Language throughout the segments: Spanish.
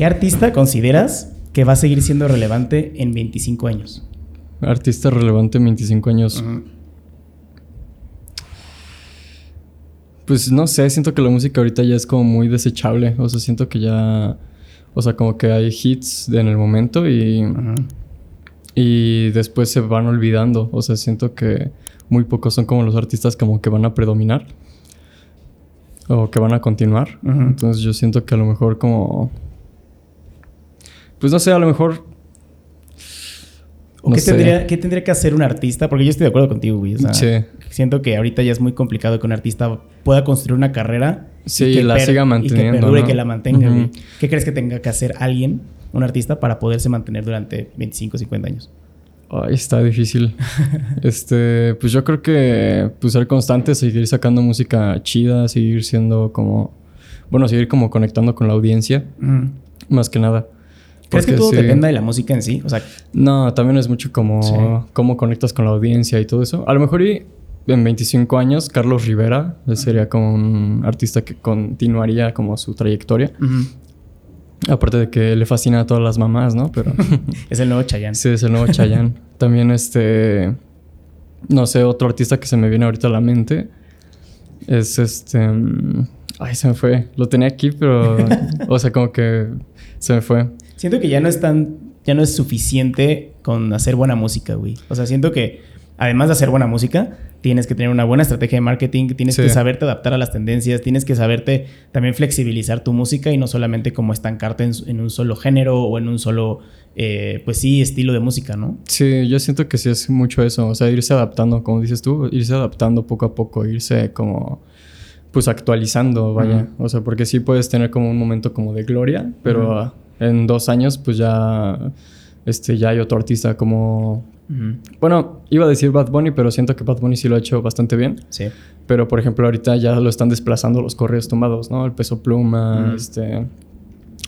¿Qué artista consideras que va a seguir siendo relevante en 25 años? Artista relevante en 25 años. Pues no sé, siento que la música ahorita ya es como muy desechable. O sea, siento que ya. O sea, como que hay hits en el momento y. Y después se van olvidando. O sea, siento que muy pocos son como los artistas como que van a predominar. O que van a continuar. Entonces yo siento que a lo mejor como. Pues no sé, a lo mejor ¿O qué, tendría, qué, tendría, que hacer un artista? Porque yo estoy de acuerdo contigo, güey. sí. Siento que ahorita ya es muy complicado que un artista pueda construir una carrera. Sí, y que la siga manteniendo. Y que perdure, que la mantenga. ¿Qué crees que tenga que hacer alguien, un artista, para poderse mantener durante 25, 50 años? Ay, está difícil. este, pues yo creo que pues ser constante, seguir sacando música chida, seguir siendo como. Bueno, seguir como conectando con la audiencia. Más que nada. ¿Crees que todo dependa de la música en sí? O sea, no, también es mucho como cómo conectas con la audiencia y todo eso. A lo mejor y en 25 años, Carlos Rivera sería como un artista que continuaría como su trayectoria. Aparte de que le fascina a todas las mamás, ¿no? Pero es el nuevo Chayanne. Sí, es el nuevo Chayanne. También este no sé, otro artista que se me viene ahorita a la mente es este mm, ay, se me fue. Lo tenía aquí, pero o sea, como que se me fue. Siento que ya no es tan. Ya no es suficiente con hacer buena música, güey. O sea, siento que además de hacer buena música, tienes que tener una buena estrategia de marketing, tienes que saberte adaptar a las tendencias, tienes que saberte también flexibilizar tu música y no solamente como estancarte en, un solo género o en un solo, eh, pues sí, estilo de música, ¿no? Sí, yo siento que sí es mucho eso, o sea, irse adaptando, como dices tú, irse adaptando poco a poco, irse como pues actualizando, vaya. O sea, porque sí puedes tener como un momento como de gloria, pero en dos años, pues ya, este, ya hay otro artista como... Bueno, iba a decir Bad Bunny, pero siento que Bad Bunny sí lo ha hecho bastante bien. Sí. Pero, por ejemplo, ahorita ya lo están desplazando los correos tumbados, ¿no? El Peso Pluma, este...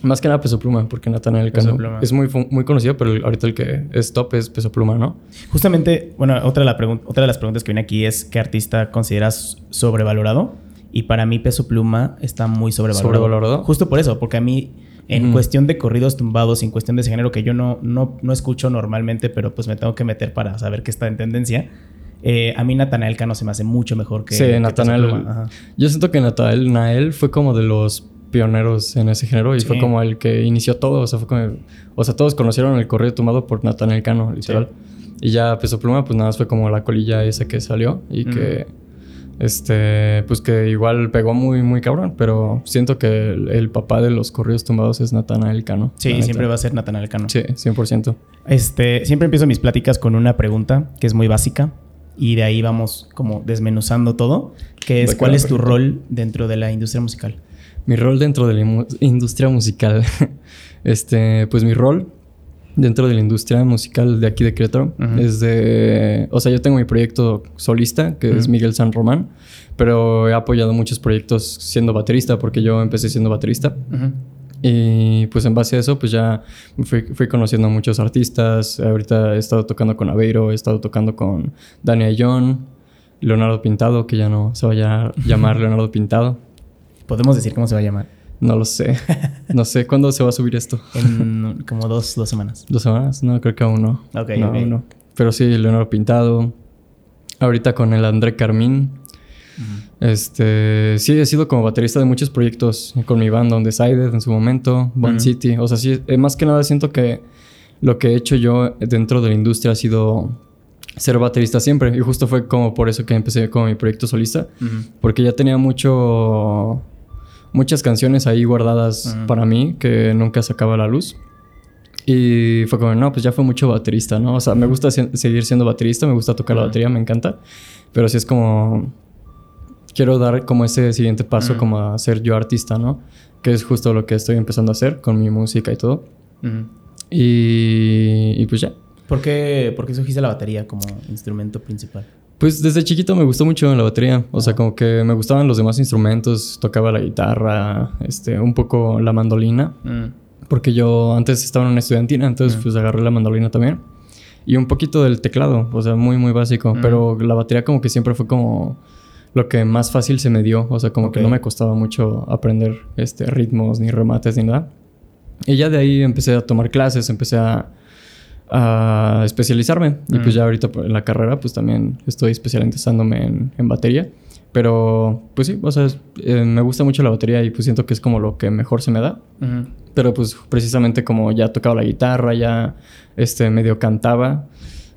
Más que nada Peso Pluma, porque Natanael Cano es muy, muy conocido, pero ahorita el que es top es Peso Pluma, ¿no? Justamente, bueno, otra de, la otra de las preguntas que viene aquí es ¿qué artista consideras sobrevalorado? Y para mí Peso Pluma está muy sobrevalorado. ¿Sobrevalorado? Justo por eso, porque a mí en cuestión de corridos tumbados, en cuestión de ese género que yo no, no, no escucho normalmente, pero pues me tengo que meter para saber que está en tendencia. Eh, a mí Natanael Cano se me hace mucho mejor que. Sí, Natanael. Yo siento que Natanael Nael fue como de los pioneros en ese género y fue como el que inició todo. O sea, fue como. O sea, todos conocieron el corrido tumbado por Natanael Cano, literal. Y ya Peso Pluma, pues nada más fue como la colilla esa que salió y que este, pues que igual pegó muy, muy cabrón, pero siento que el, papá de los corridos tumbados es Natanael Cano. Sí, siempre va a ser Natanael Cano. Sí, 100%. Este, siempre empiezo mis pláticas con una pregunta que es muy básica y de ahí vamos como desmenuzando todo, que es ¿cuál es tu rol dentro de la industria musical? Mi rol dentro de la industria musical. este, pues mi rol dentro de la industria musical de aquí de Querétaro. Es de... O sea, yo tengo mi proyecto solista, que es Miguel San Román, pero he apoyado muchos proyectos siendo baterista, porque yo empecé siendo baterista. Y pues en base a eso, pues ya fui, fui, conociendo a muchos artistas. Ahorita he estado tocando con Aveiro, he estado tocando con Daniel John, Leonardo Pintado, que ya no se vaya a llamar Leonardo Pintado. Podemos decir cómo se va a llamar. No lo sé. No sé cuándo se va a subir esto. En como dos, dos semanas. ¿Dos semanas? No, creo que aún no. Ok, no, Pero sí, Leonardo Pintado. Ahorita con el André Carmín. Este, sí, he sido como baterista de muchos proyectos con mi banda On Decided en su momento, One City. O sea, sí, eh, más que nada siento que lo que he hecho yo dentro de la industria ha sido ser baterista siempre. Y justo fue como por eso que empecé con mi proyecto solista. Porque ya tenía mucho muchas canciones ahí guardadas para mí que nunca sacaba la luz. Y fue como, no, pues ya fue mucho baterista, ¿no? O sea, me gusta seguir siendo baterista, me gusta tocar la batería, me encanta. Pero sí es como, quiero dar como ese siguiente paso, como a ser yo artista, ¿no? Que es justo lo que estoy empezando a hacer con mi música y todo. y, y, pues ya. ¿Por qué, ¿Por qué escogiste la batería como instrumento principal? Pues desde chiquito me gustó mucho la batería. O sea, como que me gustaban los demás instrumentos. Tocaba la guitarra, este, un poco la mandolina. Mm. Porque yo antes estaba en una estudiantina, entonces mm. pues agarré la mandolina también. Y un poquito del teclado, o sea, muy, muy básico. Mm. Pero la batería como que siempre fue como lo que más fácil se me dio. O sea, como que no me costaba mucho aprender este, ritmos, ni remates, ni nada. Y ya de ahí empecé a tomar clases, empecé a, a especializarme. Y pues ya ahorita en la carrera pues también estoy especializándome en, en batería. Pero pues sí, o sea, eh, me gusta mucho la batería y pues siento que es como lo que mejor se me da. Pero pues precisamente como ya tocaba la guitarra, ya este medio cantaba,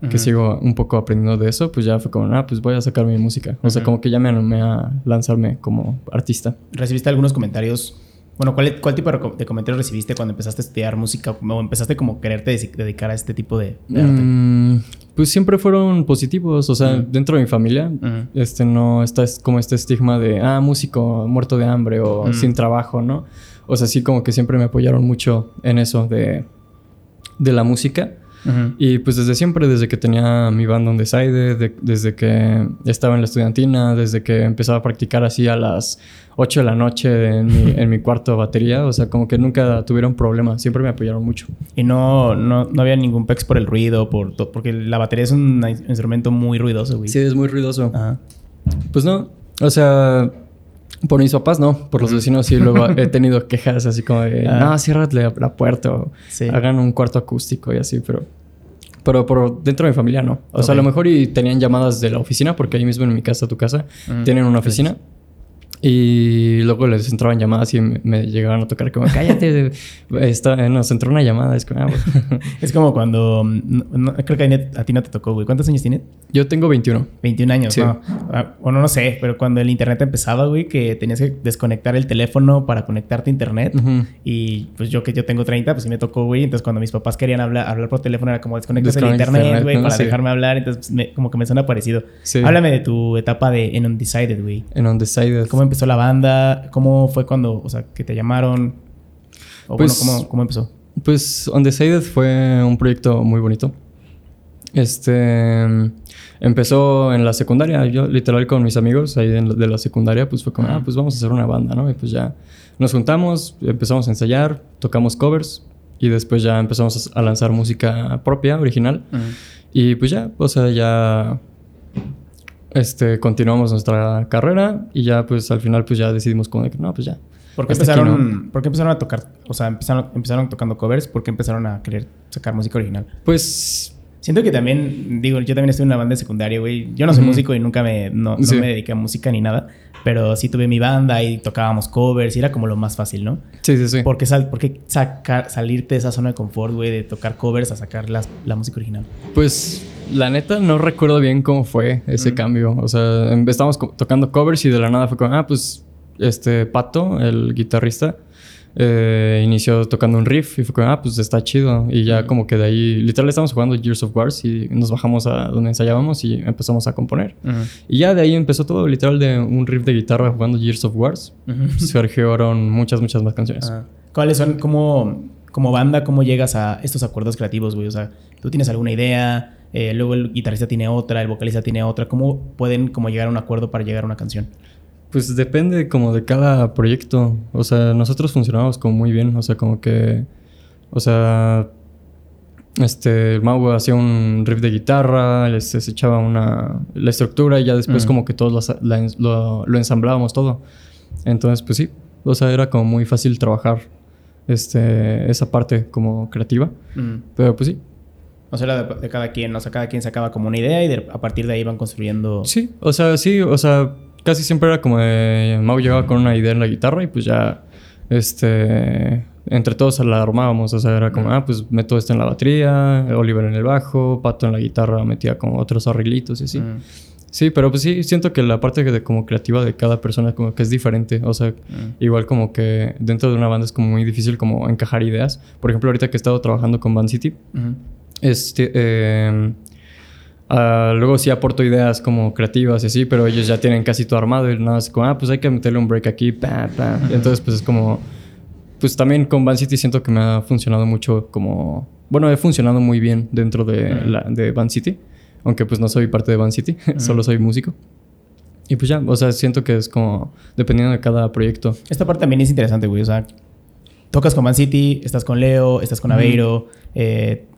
que sigo un poco aprendiendo de eso, pues ya fue como, ah, pues voy a sacar mi música. O sea, como que ya me animé a lanzarme como artista. ¿Recibiste algunos comentarios bueno, ¿cuál, ¿cuál, tipo de comentarios recibiste cuando empezaste a estudiar música o empezaste como quererte dedicar a este tipo de, arte? Mm, pues siempre fueron positivos, o sea, dentro de mi familia, este no está como este estigma de, ah, músico muerto de hambre o sin trabajo, ¿no? O sea, sí como que siempre me apoyaron mucho en eso de, de la música. Y pues desde siempre, desde que tenía mi banda on the side, desde que estaba en la estudiantina, desde que empezaba a practicar así a las 8 de la noche en mi, en mi cuarto de batería, o sea, como que nunca tuvieron problemas, siempre me apoyaron mucho. Y no, no, no había ningún pex por el ruido, por porque la batería es un instrumento muy ruidoso, güey. Sí, es muy ruidoso. Pues no, o sea, por mis papás no, por los vecinos sí luego he tenido quejas así como de, ah. no, ciérrate la puerta o hagan un cuarto acústico y así, pero... Pero por dentro de mi familia no. O sea, a lo mejor y tenían llamadas de la oficina, porque ahí mismo en mi casa, tu casa, tienen una oficina. Y luego les entraban llamadas y me, llegaban a tocar como, cállate, está, nos entró una llamada. Es como, ah, es como cuando, creo que a, ti no te tocó, güey. ¿Cuántos años tienes? Yo tengo 21. 21 años, ¿no? Ah, bueno, no sé, pero cuando el internet empezaba, güey, que tenías que desconectar el teléfono para conectarte a internet. Y pues yo que yo tengo 30, pues sí me tocó, güey. Entonces cuando mis papás querían hablar, hablar por teléfono era como desconectas el internet, güey, para dejarme hablar. Entonces pues, como que me suena parecido. Háblame de tu etapa de en Undecided, güey. En Undecided. ¿Cómo empezó la banda? ¿Cómo fue cuando, o sea, que te llamaron? O pues, bueno, ¿cómo, empezó? Pues Undecided fue un proyecto muy bonito. Este empezó en la secundaria, yo literal con mis amigos ahí de la secundaria, pues fue como, ah, pues vamos a hacer una banda, ¿no? Y pues ya nos juntamos, empezamos a ensayar, tocamos covers y después ya empezamos a lanzar música propia, original. Y pues ya, o sea, ya este, continuamos nuestra carrera y ya pues al final pues ya decidimos como de que no, pues ya. ¿Por qué, empezaron, ¿Por qué empezaron a tocar? O sea, empezaron, empezaron tocando covers, ¿por qué empezaron a querer sacar música original? Pues... Siento que también, digo, yo también estuve en una banda de secundaria, güey. Yo no soy músico y nunca me, no, no me dediqué a música ni nada. Pero sí tuve mi banda y tocábamos covers y era como lo más fácil, ¿no? Sí, sí, sí. ¿Por qué, sal, por qué sacar, salirte de esa zona de confort, güey, de tocar covers a sacar la, la música original? Pues la neta, no recuerdo bien cómo fue ese cambio. O sea, em, estábamos tocando covers y de la nada fue como, ah, pues, este Pato, el guitarrista, eh, inició tocando un riff y fue como, ah, pues está chido. Y ya como que de ahí, literal, estábamos jugando Years of Wars y nos bajamos a donde ensayábamos y empezamos a componer. Y ya de ahí empezó todo, literal, de un riff de guitarra jugando Years of Wars. Surgieron muchas, muchas más canciones. ¿Cuáles son, como, como banda, cómo llegas a estos acuerdos creativos, güey? O sea, ¿tú tienes alguna idea? Eh, luego el guitarrista tiene otra, el vocalista tiene otra. ¿Cómo pueden como llegar a un acuerdo para llegar a una canción? Pues depende como de cada proyecto. O sea, nosotros funcionamos como muy bien. O sea, como que... O sea... Este, el Mau hacía un riff de guitarra, les, echaba una... La estructura y ya después como que todos lo, lo, ensamblábamos todo. Entonces, pues sí. O sea, era como muy fácil trabajar este, esa parte como creativa. Pero pues sí, o sea, de, cada quien, o sea, cada quien sacaba como una idea y a partir de ahí iban construyendo. Sí, o sea, sí, o sea, casi siempre era como de Mau llegaba con una idea en la guitarra y pues ya, este, entre todos la armábamos, o sea, era como, ah, pues meto esto en la batería, Oliver en el bajo, Pato en la guitarra metía como otros arreglitos y así. Sí, pero pues sí, siento que la parte de como creativa de cada persona como que es diferente. O sea, igual como que dentro de una banda es como muy difícil como encajar ideas. Por ejemplo, ahorita que he estado trabajando con Van City, este, em, ah, luego sí aporto ideas como creativas y así, pero ellos ya tienen casi todo armado y nada más como, ah, pues hay que meterle un break aquí, pa, pa. entonces pues es como, pues también con Van City siento que me ha funcionado mucho como, bueno, he funcionado muy bien dentro de, la, de Van City, aunque pues no soy parte de Van City, solo soy músico. Y pues ya, o sea, siento que es como dependiendo de cada proyecto. Esta parte también es interesante, güey. O sea, tocas con Van City, estás con Leo, estás con Aveiro,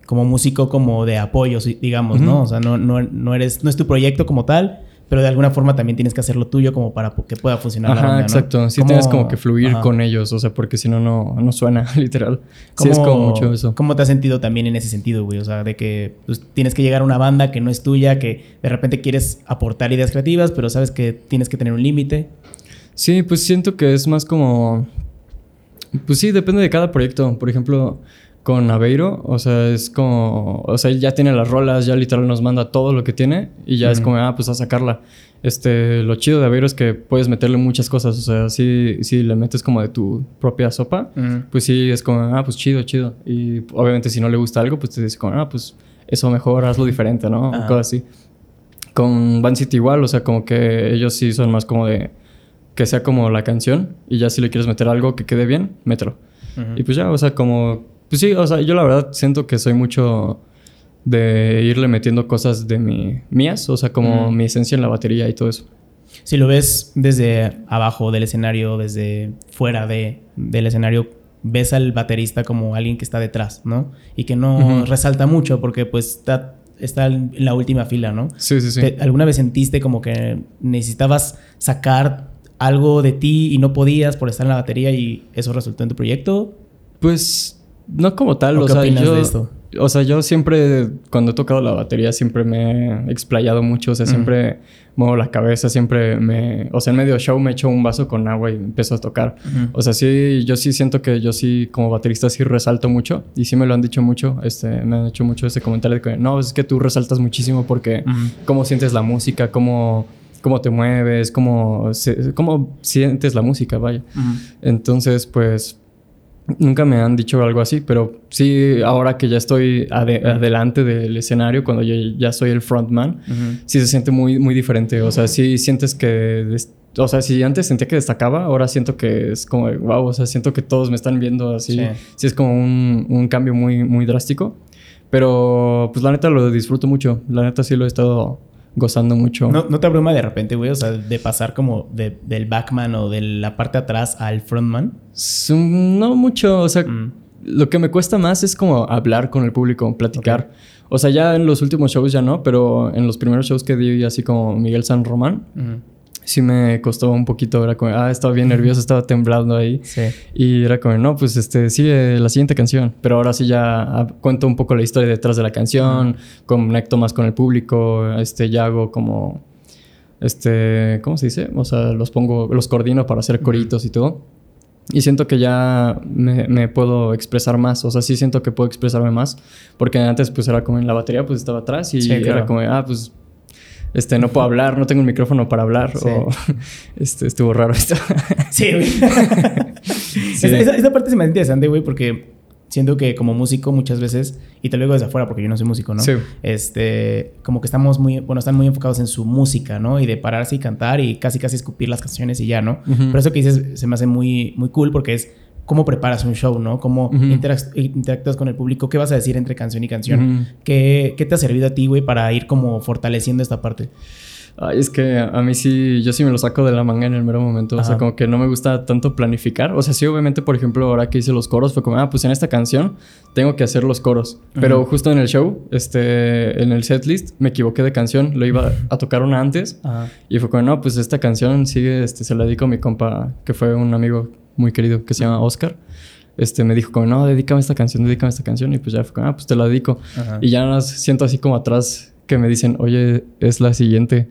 como músico como de apoyo, digamos, ¿no? O sea, no, no, no, eres, no es tu proyecto como tal, pero de alguna forma también tienes que hacerlo tuyo como para que pueda funcionar Ajá, la banda, exacto. Sí tienes como que fluir con ellos, o sea, porque si no, no suena, literal. Sí es como mucho eso. ¿Cómo te has sentido también en ese sentido, güey? O sea, de que pues, tienes que llegar a una banda que no es tuya, que de repente quieres aportar ideas creativas, pero sabes que tienes que tener un límite. Sí, pues siento que es más como... Pues sí, depende de cada proyecto. Por ejemplo, con Aveiro, o sea, es como, o sea, ya tiene las rolas, ya literal nos manda todo lo que tiene y ya es como, ah, pues a sacarla. Este, lo chido de Aveiro es que puedes meterle muchas cosas, o sea, si, si le metes como de tu propia sopa, pues sí, es como, ah, pues chido, chido. Y obviamente si no le gusta algo, pues te dice como, ah, pues eso mejor, hazlo diferente, ¿no? O cosas así. Con Van City igual, o sea, como que ellos sí son más como de que sea como la canción y ya si le quieres meter algo que quede bien, mételo. Y pues ya, o sea, como pues sí, o sea, yo la verdad siento que soy mucho de irle metiendo cosas de mi, mías, o sea, como mi esencia en la batería y todo eso. Si lo ves desde abajo del escenario, desde fuera de, del escenario, ves al baterista como alguien que está detrás, ¿no? Y que no resalta mucho porque pues está, está en la última fila, ¿no? Sí, sí, sí. ¿Alguna vez sentiste como que necesitabas sacar algo de ti y no podías por estar en la batería y eso resultó en tu proyecto? Pues no como tal, o, sea, yo, de esto? O sea, yo siempre, cuando he tocado la batería, siempre me he explayado mucho, o sea, siempre muevo la cabeza, siempre me, o sea, en medio show me echo un vaso con agua y empiezo a tocar. O sea, sí, yo sí siento que yo sí, como baterista, sí resalto mucho, y sí me lo han dicho mucho, este, me han hecho mucho ese comentario de que, no, es que tú resaltas muchísimo porque cómo sientes la música, cómo cómo te mueves, cómo, cómo sientes la música, vaya. Entonces, pues Nunca me han dicho algo así, pero sí, ahora que ya estoy adelante del escenario, cuando yo ya soy el frontman, sí se siente muy, muy diferente. O sea, sí sientes que. O sea, si antes sentía que destacaba, ahora siento que es como, wow, o sea, siento que todos me están viendo así. Sí, es como un, un, cambio muy, muy drástico. Pero, pues la neta lo disfruto mucho. La neta sí lo he estado gozando mucho. ¿No, te abruma de repente, güey? O sea, de pasar como del backman o de la parte de atrás al frontman. No mucho, o sea, mm. lo que me cuesta más es como hablar con el público, platicar. O sea, ya en los últimos shows ya no, pero en los primeros shows que di, así como Miguel San Román, sí me costó un poquito. Era como, ah, estaba bien nervioso, estaba temblando ahí. Sí. Y era como, no, pues este, sigue la siguiente canción. Pero ahora sí ya ah, cuento un poco la historia detrás de la canción, conecto más con el público, este, ya hago como, este, ¿cómo se dice? O sea, los pongo, los coordino para hacer coritos y todo. Y siento que ya me, me, puedo expresar más. O sea, sí siento que puedo expresarme más. Porque antes, pues era como en la batería, pues estaba atrás y era como, ah, pues este, no puedo hablar, no tengo un micrófono para hablar. O, este, estuvo raro esto. sí, güey. Esa, parte se me hace interesante, güey, porque siento que como músico muchas veces, y te lo digo desde afuera porque yo no soy músico, ¿no? Sí. Este, como que estamos muy, bueno, están muy enfocados en su música, ¿no? Y de pararse y cantar y casi casi escupir las canciones y ya, ¿no? Pero eso que dices se me hace muy, muy cool porque es cómo preparas un show, ¿no? Cómo interactúas con el público, qué vas a decir entre canción y canción. ¿Qué, te ha servido a ti, güey, para ir como fortaleciendo esta parte? Ay, es que a mí sí, yo sí me lo saco de la manga en el mero momento. O sea, como que no me gusta tanto planificar. O sea, sí, obviamente, por ejemplo, ahora que hice los coros, fue como, ah, pues en esta canción tengo que hacer los coros. Pero justo en el show, este, en el setlist, me equivoqué de canción. Lo iba a tocar una antes. Y fue como, no, pues esta canción sigue, este, se la dedico a mi compa, que fue un amigo muy querido que se llama Oscar. Este, me dijo como, no, dedícame esta canción, dedícame esta canción. Y pues ya fue como, ah, pues te la dedico. Y ya siento así como atrás que me dicen, oye, es la siguiente.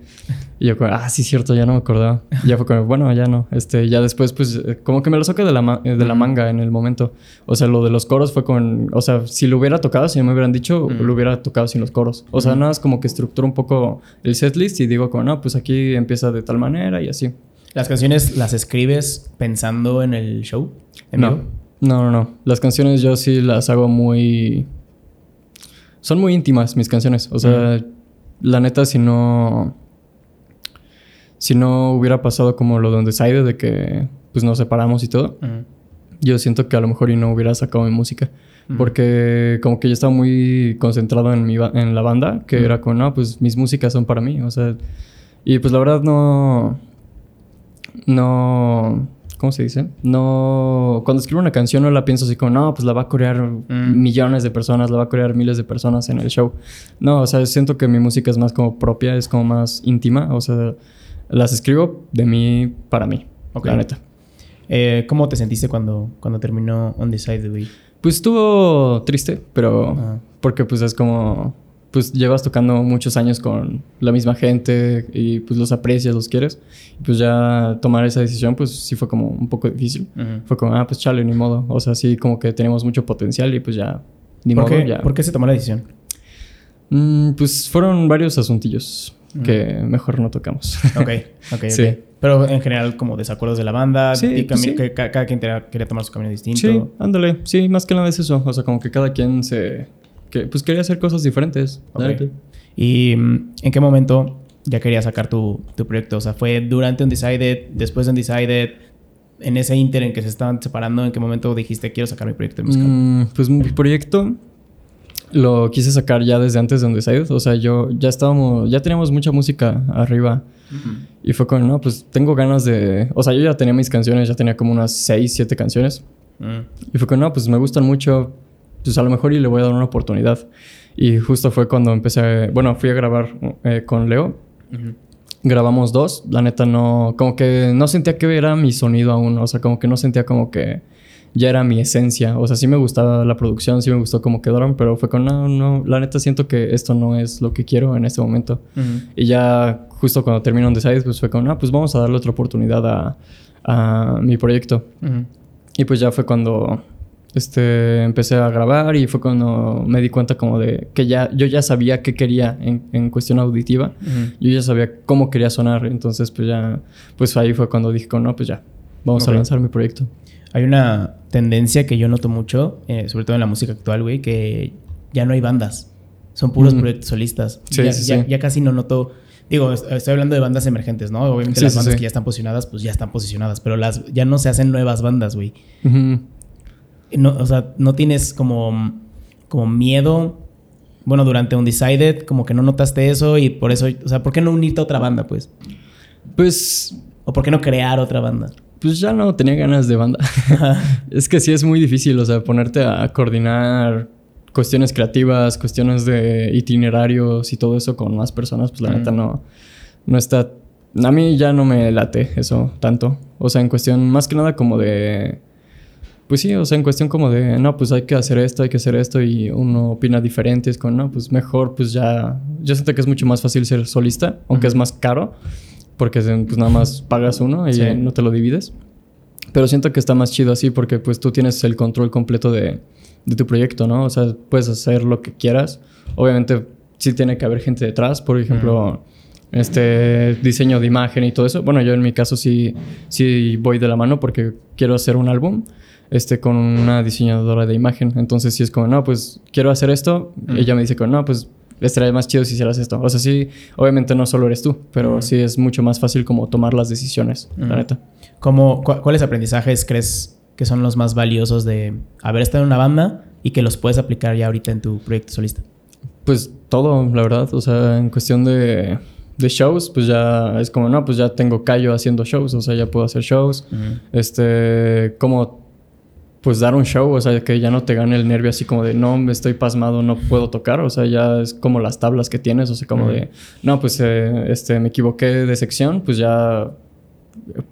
Y yo como, ah, sí, cierto, ya no me acordaba. Y ya fue como, bueno, ya no. Este, ya después, pues, eh, como que me lo saqué de la, de la manga en el momento. O sea, lo de los coros fue con, o sea, si lo hubiera tocado, si me hubieran dicho, lo hubiera tocado sin los coros. O sea, nada más como que estructuro un poco el setlist y digo como, no, pues aquí empieza de tal manera y así. ¿Las canciones las escribes pensando en el show? no. no, no, no. Las canciones yo sí las hago muy... Son muy íntimas mis canciones. O sea, la neta, si no... Si no hubiera pasado como lo de Undecided, de que pues nos separamos y todo, yo siento que a lo mejor y no hubiera sacado mi música. Porque como que yo estaba muy concentrado en, mi en la banda, que era como, no, pues mis músicas son para mí. O sea, y pues la verdad no no... ¿Cómo se dice? No. Cuando escribo una canción no la pienso así como, no, pues la va a corear Mm. millones de personas, la va a corear miles de personas en el show. No, o sea, siento que mi música es más como propia, es como más íntima. O sea, las escribo de mí para mí. Ok. La neta. Eh, ¿Cómo te sentiste cuando, cuando terminó Undecided, güey? Pues estuvo triste, pero. Ah. Porque pues es como. Pues llevas tocando muchos años con la misma gente y pues los aprecias, los quieres. Y pues ya tomar esa decisión, pues sí fue como un poco difícil. Ujú. Fue como, ah, pues chale, ni modo. O sea, sí, como que tenemos mucho potencial y pues ya, ni ¿Por, modo, qué, ya. ¿Por qué se tomó la decisión? Mm, pues fueron varios asuntillos que mejor no tocamos. Ok, ok. Sí. Pero en general, como desacuerdos de la banda, Sí, y pues sí. que ca- cada quien quería tomar su camino distinto. sí, ándale. Sí, más que nada es eso. O sea, como que cada quien se... Que, pues quería hacer cosas diferentes. ¿Y mm, en qué momento ya querías sacar tu, tu proyecto? O sea, ¿fue durante Undecided, después de Undecided, en ese inter en que se estaban separando? ¿En qué momento dijiste, quiero sacar mi proyecto musical? Mm, pues mi proyecto lo quise sacar ya desde antes de Undecided. O sea, yo ya estábamos... Ya teníamos mucha música arriba. Y fue como, no, pues tengo ganas de... O sea, yo ya tenía mis canciones. Ya tenía como unas 6, 7 canciones. Mm. Y fue que no, pues me gustan mucho, pues a lo mejor y le voy a dar una oportunidad. Y justo fue cuando empecé, bueno, fui a grabar eh, con Leo. Grabamos dos, la neta no, como que no sentía que era mi sonido aún, o sea, como que no sentía como que ya era mi esencia. O sea, sí me gustaba la producción, sí me gustó cómo quedaron, pero fue con, no, no, la neta siento que esto no es lo que quiero en este momento. Y ya justo cuando terminó Undecided, pues fue con, no, pues vamos a darle otra oportunidad a, a mi proyecto. Y pues ya fue cuando este, empecé a grabar y fue cuando me di cuenta como de que ya yo ya sabía qué quería en, en cuestión auditiva. Yo ya sabía cómo quería sonar. Entonces pues ya, pues ahí fue cuando dije, no, pues ya, vamos a lanzar mi proyecto. Hay una tendencia que yo noto mucho, eh, sobre todo en la música actual, güey, que ya no hay bandas. Son puros proyectos solistas. Sí, ya, sí, ya- sí. ya casi no noto. Digo, es- estoy hablando de bandas emergentes, ¿no? Obviamente Sí, las bandas sí. que ya están posicionadas, pues ya están posicionadas. Pero las ya no se hacen nuevas bandas, güey. No, o sea, no tienes como, como miedo. Bueno, durante Undecided, como que no notaste eso y por eso, o sea, ¿por qué no unirte a otra banda, pues? Pues, ¿O por qué no crear otra banda? pues ya no tenía ganas de banda. es que sí es muy difícil, o sea, ponerte a coordinar cuestiones creativas, cuestiones de itinerarios y todo eso con más personas, pues la neta no, no está... A mí ya no me late eso tanto. O sea, en cuestión más que nada como de... Pues sí, o sea, en cuestión como de, no, pues hay que hacer esto, hay que hacer esto y uno opina diferente. Es como, no, pues mejor, pues ya... Yo siento que es mucho más fácil ser solista, aunque es más caro, porque pues nada más pagas uno y Sí. no te lo divides. Pero siento que está más chido así porque pues tú tienes el control completo de, de tu proyecto, ¿no? O sea, puedes hacer lo que quieras. Obviamente sí tiene que haber gente detrás, por ejemplo, este diseño de imagen y todo eso. Bueno, yo en mi caso sí, sí voy de la mano porque quiero hacer un álbum este, con una diseñadora de imagen. Entonces sí es como, no, pues quiero hacer esto. Mm. Ella me dice como, no, pues estaría más chido si hicieras esto. O sea, sí, obviamente no solo eres tú, pero Mm. sí es mucho más fácil como tomar las decisiones, Mm. la neta. ¿Cómo, cu- ¿Cuáles aprendizajes crees que son los más valiosos de haber estado en una banda y que los puedes aplicar ya ahorita en tu proyecto solista? Pues todo, la verdad. O sea, en cuestión de, de shows, pues ya es como, no, pues ya tengo callo haciendo shows. O sea, ya puedo hacer shows. Este, como, pues dar un show. O sea, que ya no te gane el nervio así como de, no, me estoy pasmado, no puedo tocar. O sea, ya es como las tablas que tienes. O sea, como Ujú. de, no, pues este, este, me equivoqué de sección. Pues ya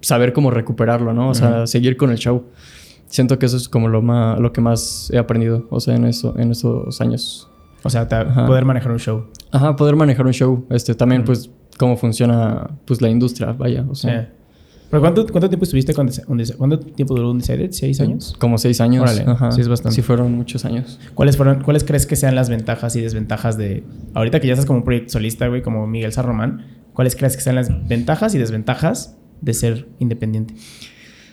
saber cómo recuperarlo, ¿no? O sea, Ujú. seguir con el show. Siento que eso es como lo, más, lo que más he aprendido. O sea, en, eso, en esos años. O sea, Ajá. poder manejar un show. Ajá, poder manejar un show. Este, también, Ujú. pues, cómo funciona, pues, la industria, vaya. O sea, Sí. ¿Pero cuánto, cuánto tiempo estuviste con ¿Cuánto tiempo duró Undecided? ¿Seis años? como seis años. Órale, Ajá. sí es bastante. Sí fueron muchos años. ¿Cuáles, fueron, ¿Cuáles crees que sean las ventajas y desventajas de... Ahorita que ya estás como un proyecto solista, güey, como Miguel Sarromán, ¿cuáles crees que sean las ventajas y desventajas de ser independiente?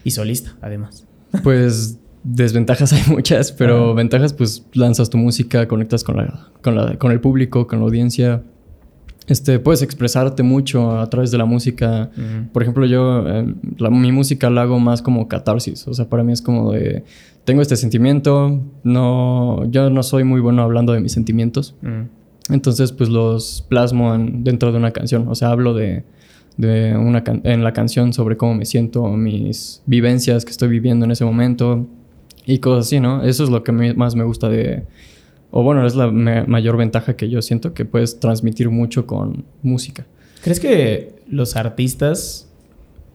Y solista, además. Pues, desventajas hay muchas, pero Ajá. ventajas, pues, lanzas tu música, conectas con, la, con, la, con el público, con la audiencia. Este, puedes expresarte mucho a través de la música. Por ejemplo, yo eh, la- mi música la hago más como catarsis. O sea, para mí es como de... Tengo este sentimiento, no... Yo no soy muy bueno hablando de mis sentimientos. Entonces, pues los plasmo en- dentro de una canción. O sea, hablo de, de una en la canción sobre cómo me siento, mis vivencias que estoy viviendo en ese momento y cosas así, ¿no? Eso es lo que más me gusta de... O bueno, es la mayor ventaja que yo siento, que puedes transmitir mucho con música. ¿Crees que los artistas...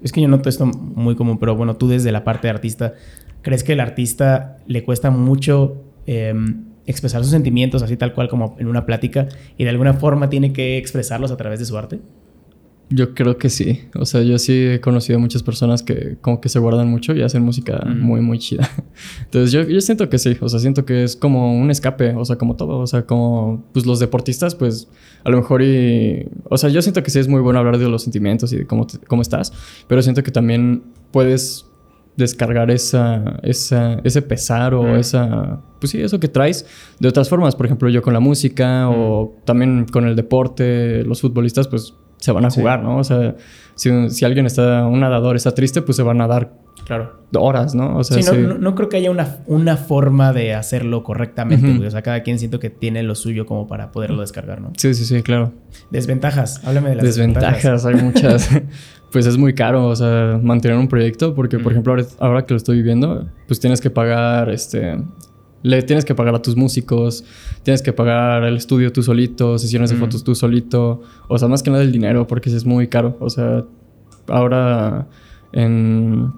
Es que yo noto esto muy común, pero bueno, tú desde la parte de artista, ¿crees que el artista le cuesta mucho em, expresar sus sentimientos así tal cual como en una plática y de alguna forma tiene que expresarlos a través de su arte? Yo creo que sí. O sea, yo sí he conocido muchas personas que como que se guardan mucho y hacen música muy, muy chida. Entonces yo, yo siento que sí. O sea, siento que es como un escape. O sea, como todo. O sea, como pues los deportistas, pues a lo mejor y... O sea, yo siento que sí es muy bueno hablar de los sentimientos y de cómo, cómo estás. Pero siento que también puedes descargar esa, esa, ese pesar o esa, pues sí, eso que traes de otras formas. Por ejemplo, yo con la música o también con el deporte, los futbolistas, pues se van a jugar, ¿no? O sea, si, alguien está, un nadador está triste, pues se van a dar claro. horas, ¿no? O sea, sí, no, no, creo que haya una, una forma de hacerlo correctamente, O sea, cada quien siento que tiene lo suyo como para poderlo descargar, ¿no? Sí, sí, sí, claro. Desventajas, háblame de las desventajas. Desventajas, hay muchas. pues es muy caro, o sea, mantener un proyecto, porque, por ejemplo, ahora, ahora, que lo estoy viviendo, pues tienes que pagar, este, le tienes que pagar a tus músicos, tienes que pagar el estudio tú solito, sesiones de fotos tú solito. O sea, más que nada el dinero, porque es muy caro. O sea, ahora en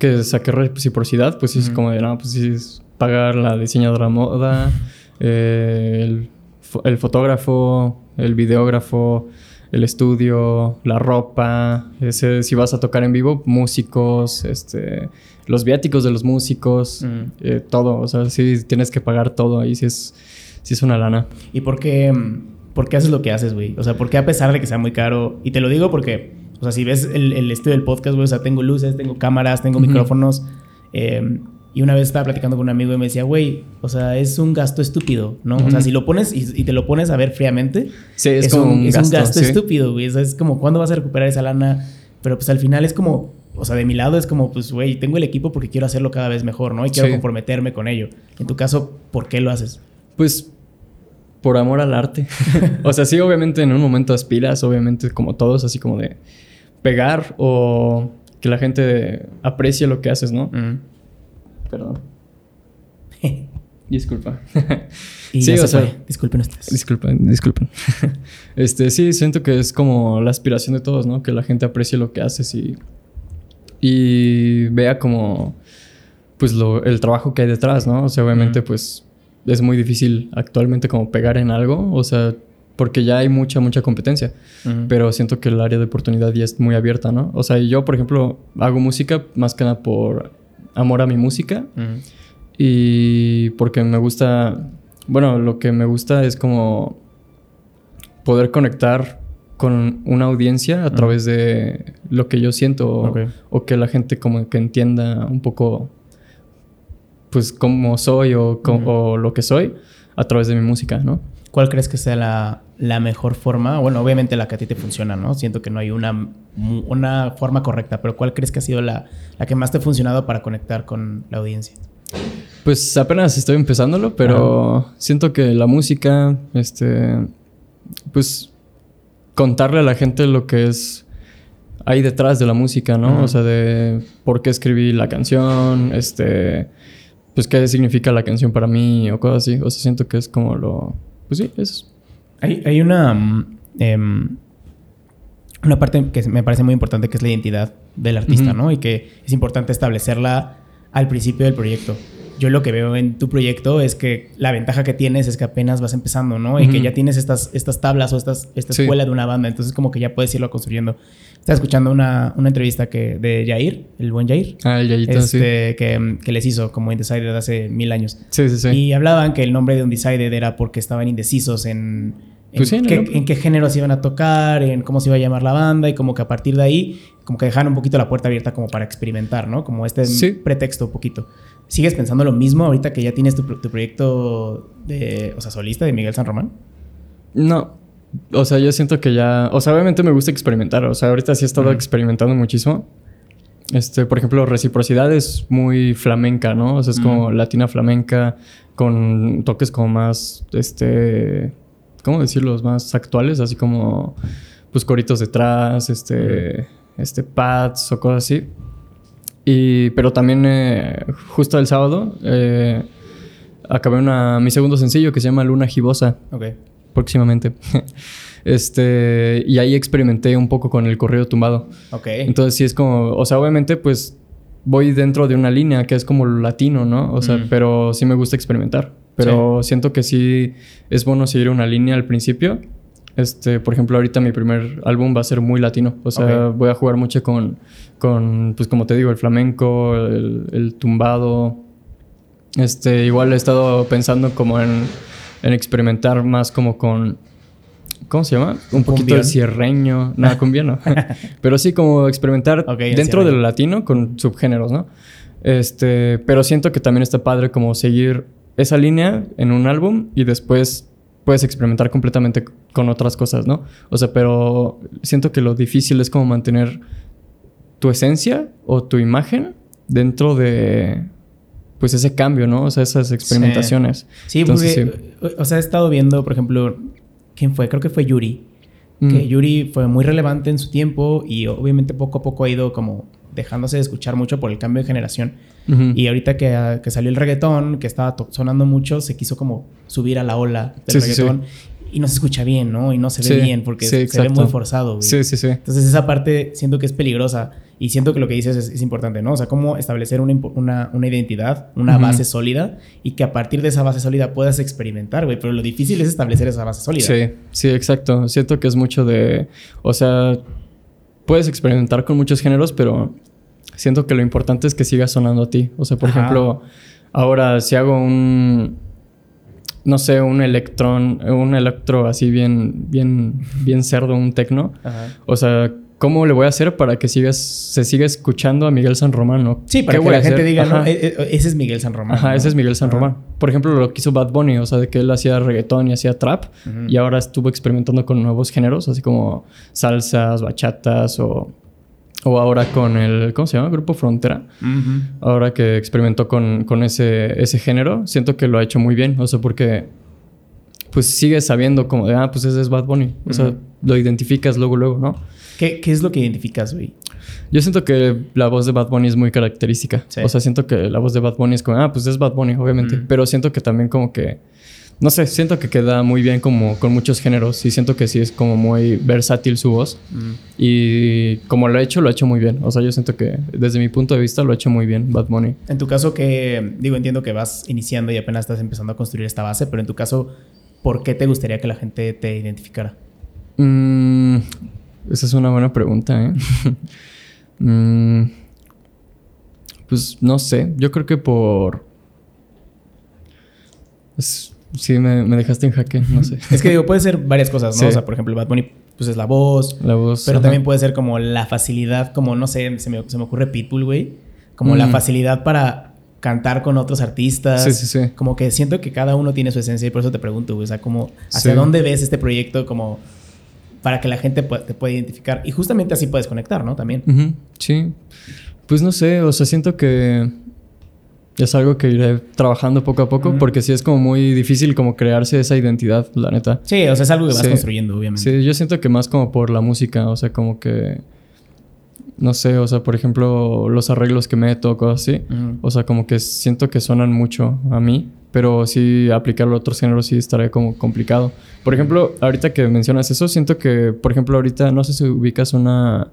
que saqué reciprocidad, pues sí es como de, no, pues sí es pagar la diseñadora moda, eh, el, el fotógrafo, el videógrafo, el estudio, la ropa, ese, si vas a tocar en vivo, músicos, este, los viáticos de los músicos, eh, todo, o sea, sí tienes que pagar todo ahí, sí es, sí es una lana. ¿Y por qué, por qué haces lo que haces, güey? O sea, ¿por qué a pesar de que sea muy caro? Y te lo digo porque, o sea, si ves el, el estudio del podcast, güey, o sea, tengo luces, tengo cámaras, tengo micrófonos, eh, y una vez estaba platicando con un amigo y me decía, güey, o sea, es un gasto estúpido, ¿no? O sea, si lo pones y, te lo pones a ver fríamente, sí, es, como un, gasto, estúpido, güey. es como, ¿cuándo vas a recuperar esa lana? Pero pues al final es como, o sea, de mi lado es como, pues, güey, tengo el equipo porque quiero hacerlo cada vez mejor, ¿no? Y quiero comprometerme con ello. En tu caso, ¿por qué lo haces? Pues por amor al arte. o sea, sí, obviamente en un momento aspiras, obviamente como todos, así como de pegar o que la gente aprecie lo que haces, ¿no? Perdón. Disculpa. sí, o sea, disculpen ustedes. Disculpen, disculpen. este, sí, siento que es como la aspiración de todos, ¿no? Que la gente aprecie lo que haces y, y vea como, pues, lo, el trabajo que hay detrás, ¿no? O sea, obviamente, pues, es muy difícil actualmente como pegar en algo, o sea, porque ya hay mucha, mucha competencia. Pero siento que el área de oportunidad ya es muy abierta, ¿no? O sea, yo, por ejemplo, hago música más que nada por amor a mi música. Y porque me gusta, bueno, lo que me gusta es como poder conectar con una audiencia a través de lo que yo siento o, que la gente como que entienda un poco pues cómo soy o, o, lo que soy a través de mi música, ¿no? ¿Cuál crees que sea la, la, mejor forma? Bueno, obviamente la que a ti te funciona, ¿no? Siento que no hay una, una forma correcta, pero ¿cuál crees que ha sido la, la que más te ha funcionado para conectar con la audiencia? Pues apenas estoy empezándolo, pero siento que la música, este, pues contarle a la gente lo que es ahí detrás de la música, ¿no? O sea, de por qué escribí la canción, este, pues qué significa la canción para mí o cosas así. O sea, siento que es como lo, pues sí, eso. Hay, hay una, mm, em, una parte que me parece muy importante que es la identidad del artista, ¿no? Y que es importante establecerla al principio del proyecto. Yo lo que veo en tu proyecto es que la ventaja que tienes es que apenas vas empezando, ¿no? Y que ya tienes estas, estas tablas o estas, esta escuela de una banda, entonces como que ya puedes irlo construyendo. Estaba escuchando una, una entrevista que, de Jair, el buen Jair. Ah, el Jairito, este, que, que, les hizo como Indecided hace mil años. Sí, sí, sí. Y hablaban que el nombre de Undecided era porque estaban indecisos en, en, pues qué, en, qué, género se iban a tocar, en cómo se iba a llamar la banda y como que a partir de ahí, como que dejaron un poquito la puerta abierta como para experimentar, ¿no? Como este pretexto un poquito. ¿Sigues pensando lo mismo ahorita que ya tienes tu, tu proyecto de, o sea, solista de Miguel San Román? No, o sea, yo siento que ya. O sea, obviamente me gusta experimentar. O sea, ahorita sí he estado experimentando muchísimo. Este, por ejemplo, reciprocidad es muy flamenca, ¿no? O sea, es como latina flamenca, con toques como más. Este. ¿Cómo decirlos? Más actuales, así como. pues coritos detrás, este, este pads o cosas así. Y, pero también eh, justo el sábado eh, acabé una, mi segundo sencillo que se llama Luna Gibosa. Ok. Próximamente. este, y ahí experimenté un poco con el corrido tumbado. Ok. Entonces sí es como, o sea, obviamente pues voy dentro de una línea que es como latino, ¿no? O sea, Mm. pero sí me gusta experimentar. Pero siento que sí es bueno seguir una línea al principio. Este, por ejemplo, ahorita mi primer álbum va a ser muy latino. O sea, voy a jugar mucho con, con, pues como te digo, el flamenco, el, el tumbado. Este, igual he estado pensando como en, en experimentar más como con... ¿Cómo se llama? Un poquito Cumbión. de cierreño. Nada, cumbia no. Pero sí como experimentar dentro de cierreño. lo latino con subgéneros, ¿no? Este, pero siento que también está padre como seguir esa línea en un álbum y después puedes experimentar completamente con otras cosas, ¿no? O sea, pero siento que lo difícil es como mantener tu esencia o tu imagen dentro de pues ese cambio, ¿no? O sea, esas experimentaciones. Sí, Entonces, porque, o sea, he estado viendo, por ejemplo, ¿quién fue? Creo que fue Yuri. Mm. Que Yuri fue muy relevante en su tiempo y obviamente poco a poco ha ido como dejándose de escuchar mucho por el cambio de generación. Y ahorita que, que salió el reggaetón, que estaba sonando mucho, se quiso como subir a la ola del Sí, sí, sí. reggaetón. Y no se escucha bien, ¿no? Y no se ve bien porque se ve muy forzado, güey. Sí, sí, sí. Entonces esa parte siento que es peligrosa y siento que lo que dices es, es importante, ¿no? O sea, cómo establecer una, una, una identidad, una base sólida y que a partir de esa base sólida puedas experimentar, güey. Pero lo difícil es establecer esa base sólida. Sí, sí, exacto. Siento que es mucho de. O sea, puedes experimentar con muchos géneros, pero siento que lo importante es que siga sonando a ti. O sea, por Ajá. ejemplo, ahora si hago un. No sé, un electrón, un electro así bien, bien, bien cerdo, un tecno. O sea, ¿cómo le voy a hacer para que sigas, se siga escuchando a Miguel San Román? ¿no? Sí, para ¿Qué que la gente hacer? diga, ¿no? Ajá. E- e- ese es Miguel San Román. Ajá, ¿no? ese es Miguel San Ajá. Román. Por ejemplo, lo que hizo Bad Bunny, o sea, de que él hacía reggaetón y hacía trap, y ahora estuvo experimentando con nuevos géneros, así como salsas, bachatas, o, o ahora con el, ¿cómo se llama? Grupo Frontera. Ahora que experimentó con, con ese, ese género, siento que lo ha hecho muy bien, o sea, porque pues sigues sabiendo como de, ah, pues ese es Bad Bunny, o sea, lo identificas luego, luego, ¿no? ¿Qué, qué es lo que identificas, güey? Yo siento que la voz de Bad Bunny es muy característica. Sí. O sea, siento que la voz de Bad Bunny es como, ah, pues es Bad Bunny, obviamente. Mm. Pero siento que también como que, no sé, siento que queda muy bien como con muchos géneros y siento que sí es como muy versátil su voz. Y como lo ha hecho, lo ha hecho muy bien. O sea, yo siento que desde mi punto de vista lo ha hecho muy bien Bad Bunny. En tu caso, que digo, entiendo que vas iniciando y apenas estás empezando a construir esta base, pero en tu caso, ¿por qué te gustaría que la gente te identificara? Mm, esa es una buena pregunta, ¿eh? Mm, pues no sé, yo creo que por... Es- sí, me, me dejaste en jaque, no sé. Es que digo, puede ser varias cosas, ¿no? Sí. O sea, por ejemplo, Bad Bunny, pues es la voz, La voz. pero ajá. también puede ser como la facilidad, como no sé, se me, se me ocurre Pitbull, güey. Como la Mm. facilidad para cantar con otros artistas. Sí, sí, sí. Como que siento que cada uno tiene su esencia y por eso te pregunto, güey. O sea, como, ¿hacia Sí. dónde ves este proyecto como para que la gente te pueda identificar? Y justamente así puedes conectar, ¿no? También. Sí. Pues no sé, o sea, siento que es algo que iré trabajando poco a poco porque sí es como muy difícil como crearse esa identidad, la neta. Sí, o sea, es algo que vas Sí. construyendo, obviamente. Sí, yo siento que más como por la música, o sea, como que... No sé, o sea, por ejemplo, los arreglos que meto, cosas así. O sea, como que siento que suenan mucho a mí, pero sí aplicarlo a otros géneros sí estaría como complicado. Por ejemplo, ahorita que mencionas eso, siento que, por ejemplo, ahorita no sé si ubicas una,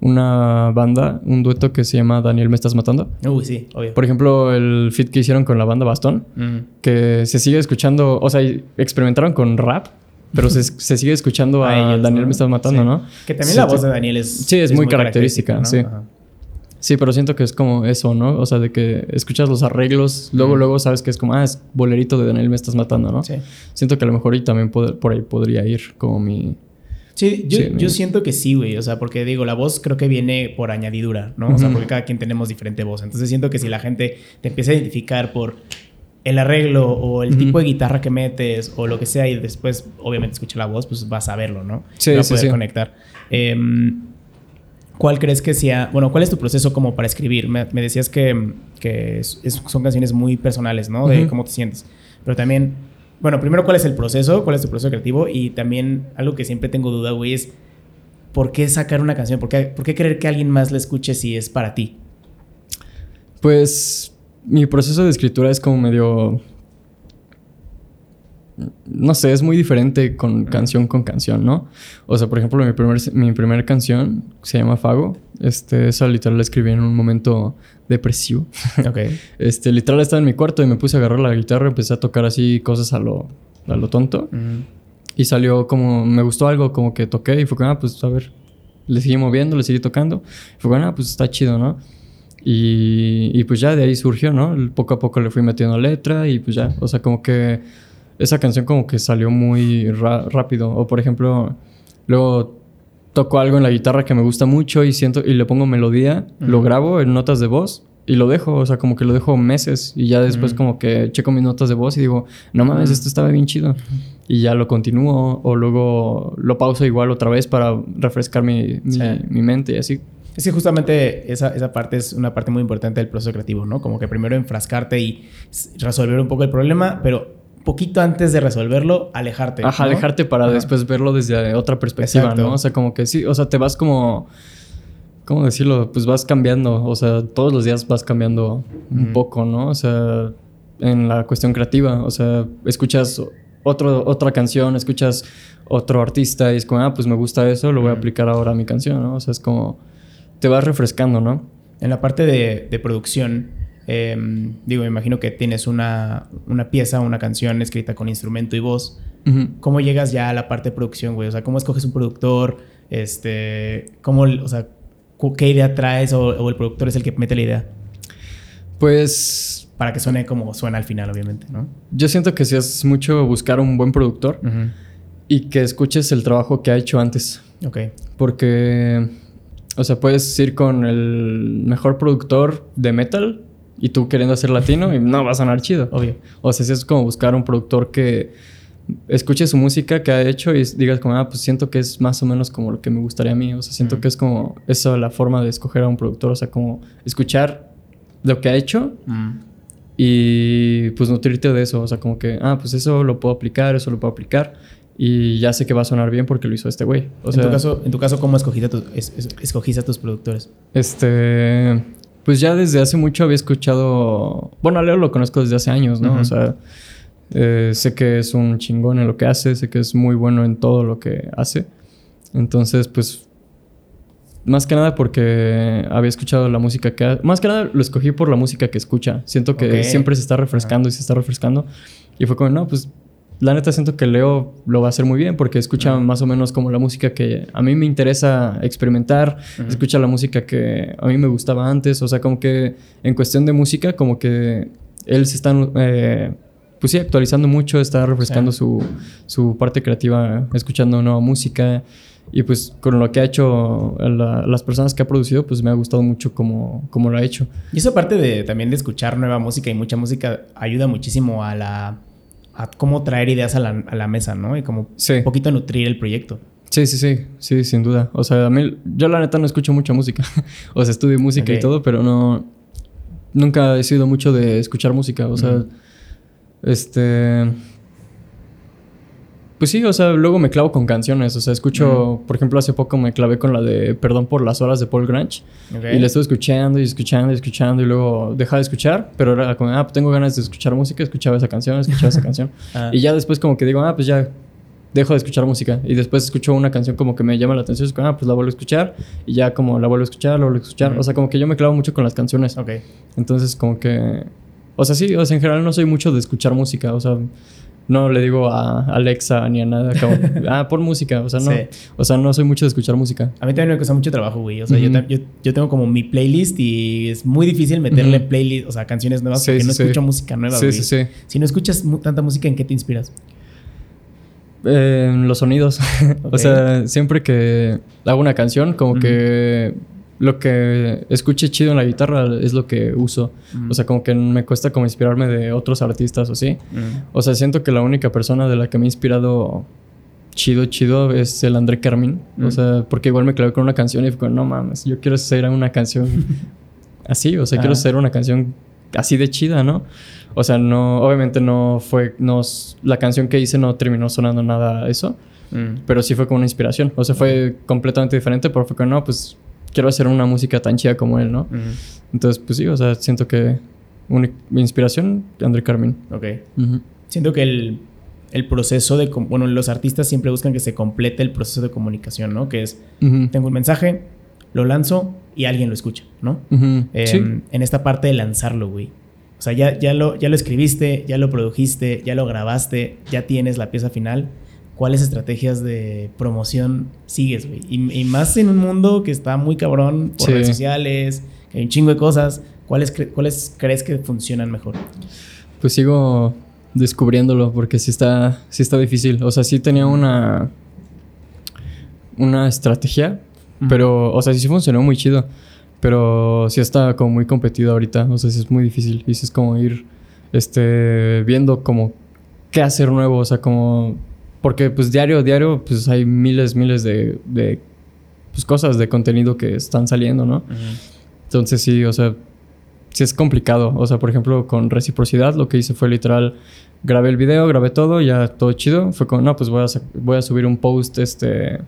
una banda, un dueto que se llama Daniel Me Estás Matando. Uy, sí, obvio. Por ejemplo, el fit que hicieron con la banda Bastón, Ujú. que se sigue escuchando, o sea, experimentaron con rap, pero se, se sigue escuchando a, A ellos, Daniel ¿no? Me Estás Matando, Sí. ¿no? Que también Sí, la voz sí. de Daniel es... Sí, es muy característica, sí. Ajá. Sí, pero siento que es como eso, ¿no? O sea, de que escuchas los arreglos, luego, Ujú. luego sabes que es como, ah, es bolerito de Daniel Me Estás Matando, ¿no? Sí. Siento que a lo mejor y también por ahí podría ir como mi... Sí, yo, Sí, yo siento que sí, güey. O sea, porque digo, la voz creo que viene por añadidura, ¿no? O sea, porque cada quien tenemos diferente voz. Entonces siento que si la gente te empieza a identificar por el arreglo o el tipo de guitarra que metes o lo que sea y después obviamente escucha la voz, pues vas a verlo, ¿no? Sí, va a sí, poder sí. conectar. Em, ¿Cuál crees que sea, bueno, cuál es tu proceso como para escribir? Me, me decías que, que es- es- son canciones muy personales, ¿no? De Ujú. cómo te sientes. Pero también, bueno, primero, ¿cuál es el proceso? ¿Cuál es tu proceso creativo? Y también algo que siempre tengo duda, güey, es ¿por qué sacar una canción? ¿Por qué, ¿Por qué querer que alguien más la escuche si es para ti? Pues mi proceso de escritura es como medio no sé, es muy diferente con canción con canción, ¿no? O sea, por ejemplo, mi primer, mi primera canción se llama Fago. Este, esa literal la escribí en un momento depresivo. Ok. este, literal estaba en mi cuarto y me puse a agarrar la guitarra, empecé a tocar así cosas a lo, a lo tonto. Y salió como, me gustó algo, como que toqué y fue como, ah, pues a ver, le seguí moviendo, le seguí tocando. Y fue como, ah, pues está chido, ¿no? Y, y pues ya de ahí surgió, ¿no? Poco a poco le fui metiendo letra y pues ya, o sea, como que esa canción como que salió muy rápido. O por ejemplo, luego toco algo en la guitarra que me gusta mucho y siento y le pongo melodía, lo grabo en notas de voz y lo dejo, o sea, como que lo dejo meses y ya después como que checo mis notas de voz y digo, no mames, esto estaba bien chido. Y ya lo continúo o luego lo pauso igual otra vez para refrescar mi, mi, mente y así. Es que justamente esa, esa, parte es una parte muy importante del proceso creativo, ¿no? Como que primero enfrascarte y resolver un poco el problema, pero poquito antes de resolverlo, alejarte. Ajá, alejarte para después verlo desde otra perspectiva, ¿no? O sea, como que sí, o sea, te vas como... ¿Cómo decirlo? Pues vas cambiando, o sea, todos los días vas cambiando un poco, ¿no? O sea, en la cuestión creativa, o sea, escuchas otro, otra canción, escuchas otro artista y es como, ah, pues me gusta eso, lo voy a aplicar ahora a mi canción, ¿no? O sea, es como, te vas refrescando, ¿no? En la parte de, de producción, Em, digo, me imagino que tienes una, una, pieza, una canción escrita con instrumento y voz. ¿Cómo llegas ya a la parte de producción, güey? O sea, ¿cómo escoges un productor? Este, ¿cómo, o sea, qué idea traes o, el productor es el que mete la idea? Pues... Para que suene como suena al final, obviamente, ¿no? Yo siento que si es mucho buscar un buen productor y que escuches el trabajo que ha hecho antes. Ok. Porque, o sea, puedes ir con el mejor productor de metal y tú queriendo hacer latino y no va a sonar chido. Obvio. O sea, si es como buscar un productor que escuche su música que ha hecho y digas como, ah, pues siento que es más o menos como lo que me gustaría a mí. O sea, siento que es como eso la forma de escoger a un productor. O sea, como escuchar lo que ha hecho y pues nutrirte de eso. O sea, como que, ah, pues eso lo puedo aplicar, eso lo puedo aplicar. Y ya sé que va a sonar bien porque lo hizo este güey. O en, tu caso, en tu caso, ¿cómo escogiste a, tus, escogiste a tus productores? Este pues ya desde hace mucho había escuchado. Bueno, a Leo lo conozco desde hace años, ¿no? O sea, eh, sé que es un chingón en lo que hace, sé que es muy bueno en todo lo que hace. Entonces, pues. Más que nada porque había escuchado la música que... Más que nada lo escogí por la música que escucha. Siento que siempre se está refrescando y se está refrescando. Y fue como, no, pues la neta siento que Leo lo va a hacer muy bien porque escucha más o menos como la música que a mí me interesa experimentar, escucha la música que a mí me gustaba antes, o sea, como que en cuestión de música, como que él se está, eh, pues sí, actualizando mucho, está refrescando su, su, parte creativa, escuchando nueva música. Y pues con lo que ha hecho las personas que ha producido, pues me ha gustado mucho como, como lo ha hecho. Y esa parte de también de escuchar nueva música y mucha música ayuda muchísimo a la cómo traer ideas a la, a la mesa, ¿no? Y como un poquito nutrir el proyecto. Sí, sí, sí, sí, sin duda. O sea, a mí, yo la neta no escucho mucha música. o sea, estudio música y todo, pero no, nunca he sido mucho de escuchar música. O sea, este, pues sí, o sea, luego me clavo con canciones. O sea, escucho, por ejemplo, hace poco me clavé con la de Perdón por las horas de Paul Grange. Y la estuve escuchando y escuchando y escuchando y luego dejaba de escuchar. Pero era como, ah, pues tengo ganas de escuchar música, escuchaba esa canción, escuchaba esa canción. Ah. Y ya después como que digo, ah, pues ya dejo de escuchar música. Y después escucho una canción como que me llama la atención. Y como, ah, pues la vuelvo a escuchar. Y ya como la vuelvo a escuchar, la vuelvo a escuchar. O sea, como que yo me clavo mucho con las canciones. Ok. Entonces como que... O sea, sí, o sea, en general no soy mucho de escuchar música. O sea no le digo a Alexa ni a nada como, ah, por música, o sea, no, o sea, no soy mucho de escuchar música. A mí también me cuesta mucho trabajo, güey, o sea, yo, yo, tengo como mi playlist y es muy difícil meterle playlist, o sea, canciones nuevas porque no escucho música nueva, güey. Sí, sí, sí. Si no escuchas tanta música, ¿en qué te inspiras? En los sonidos. o sea, siempre que hago una canción, como que lo que escuche chido en la guitarra es lo que uso. O sea, como que me cuesta como inspirarme de otros artistas o así. O sea, siento que la única persona de la que me he inspirado chido, chido es el André Carmín. O sea, porque igual me clavé con una canción y fue no mames, yo quiero hacer una canción así. O sea, quiero hacer una canción así de chida, ¿no? O sea, no, obviamente no fue, no, la canción que hice no terminó sonando nada eso. Mm. Pero sí fue como una inspiración. O sea, fue completamente diferente, pero fue como, no, pues quiero hacer una música tan chida como él, ¿no? Entonces, pues sí, o sea, siento que mi inspiración, André Carmen. Ok. Siento que el, el, proceso de... Bueno, los artistas siempre buscan que se complete el proceso de comunicación, ¿no? Que es, tengo un mensaje, lo lanzo y alguien lo escucha, ¿no? Em, en esta parte de lanzarlo, güey. O sea, ya, ya, lo, ya lo escribiste, ya lo produjiste, ya lo grabaste, ya tienes la pieza final. ¿Cuáles estrategias de promoción sigues, güey? Y, más en un mundo que está muy cabrón por redes sociales, que hay un chingo de cosas. ¿Cuáles, ¿Cuáles crees que funcionan mejor? Pues sigo descubriéndolo porque sí está, sí está difícil. O sea, sí tenía una, una estrategia, pero, o sea, sí funcionó muy chido. Pero sí está como muy competido ahorita. O sea, sí es muy difícil. Y sí es como ir este, viendo como qué hacer nuevo. O sea, como... Porque pues diario, diario, pues hay miles, miles de, de pues, cosas de contenido que están saliendo, ¿no? Entonces sí, o sea, sí es complicado. O sea, por ejemplo, con reciprocidad lo que hice fue literal, grabé el video, grabé todo, ya todo chido. Fue como, no, pues voy a, voy a subir un post, este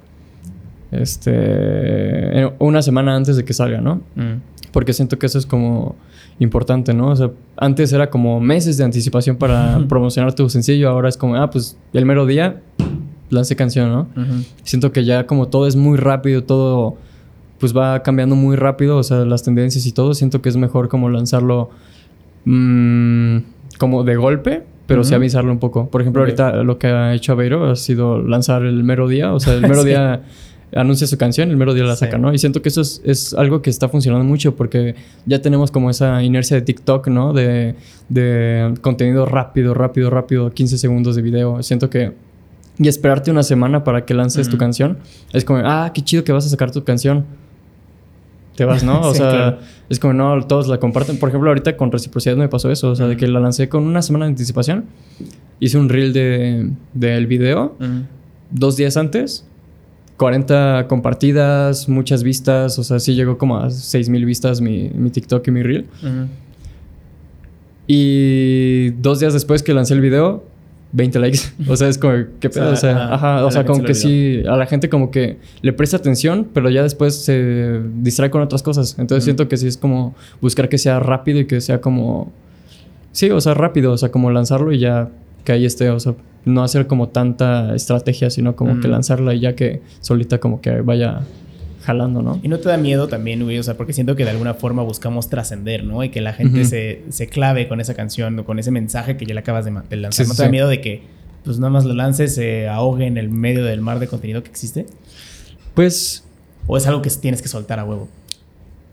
este, una semana antes de que salga, ¿no? Mm. Porque siento que eso es como importante, ¿no? O sea, antes era como meses de anticipación para promocionar tu sencillo, ahora es como, ah, pues el mero día lance canción, ¿no? Siento que ya como todo es muy rápido, todo pues va cambiando muy rápido, o sea, las tendencias y todo, siento que es mejor como lanzarlo mmm, como de golpe, pero sí avisarlo un poco. Por ejemplo, ahorita lo que ha hecho Aveiro ha sido lanzar el mero día, o sea, el mero día anuncia su canción, el mero día la saca, ¿no? Y siento que eso es, algo que está funcionando mucho porque ya tenemos como esa inercia de TikTok, ¿no? De, de contenido rápido, rápido, rápido, 15 segundos de video. Siento que... Y esperarte una semana para que lances tu canción. Es como, ah, qué chido que vas a sacar tu canción. Te vas, ¿no? O sea, es como, no, todos la comparten. Por ejemplo, ahorita con reciprocidad me pasó eso. O sea, de que la lancé con una semana de anticipación. Hice un reel del de, video. Dos días antes 40 compartidas, muchas vistas, o sea, sí llegó como a 6000 vistas mi, mi, TikTok y mi Reel. Y dos días después que lancé el video, 20 likes. O sea, es como, ¿qué pedo? O sea, ajá, o sea como que sí, a la gente como que le presta atención, pero ya después se distrae con otras cosas. Entonces siento que sí es como buscar que sea rápido y que sea como. Sí, o sea, rápido, o sea, como lanzarlo y ya que ahí esté, o sea, no hacer como tanta estrategia, sino como que lanzarla y ya que solita como que vaya jalando, ¿no? Y no te da miedo también, güey, o sea, porque siento que de alguna forma buscamos trascender, ¿no? Y que la gente se, se, clave con esa canción o con ese mensaje que ya le acabas de, lanzar. ¿No te da miedo de que, pues nada más lo lances, se ahogue en el medio del mar de contenido que existe? Pues... ¿O es algo que tienes que soltar a huevo?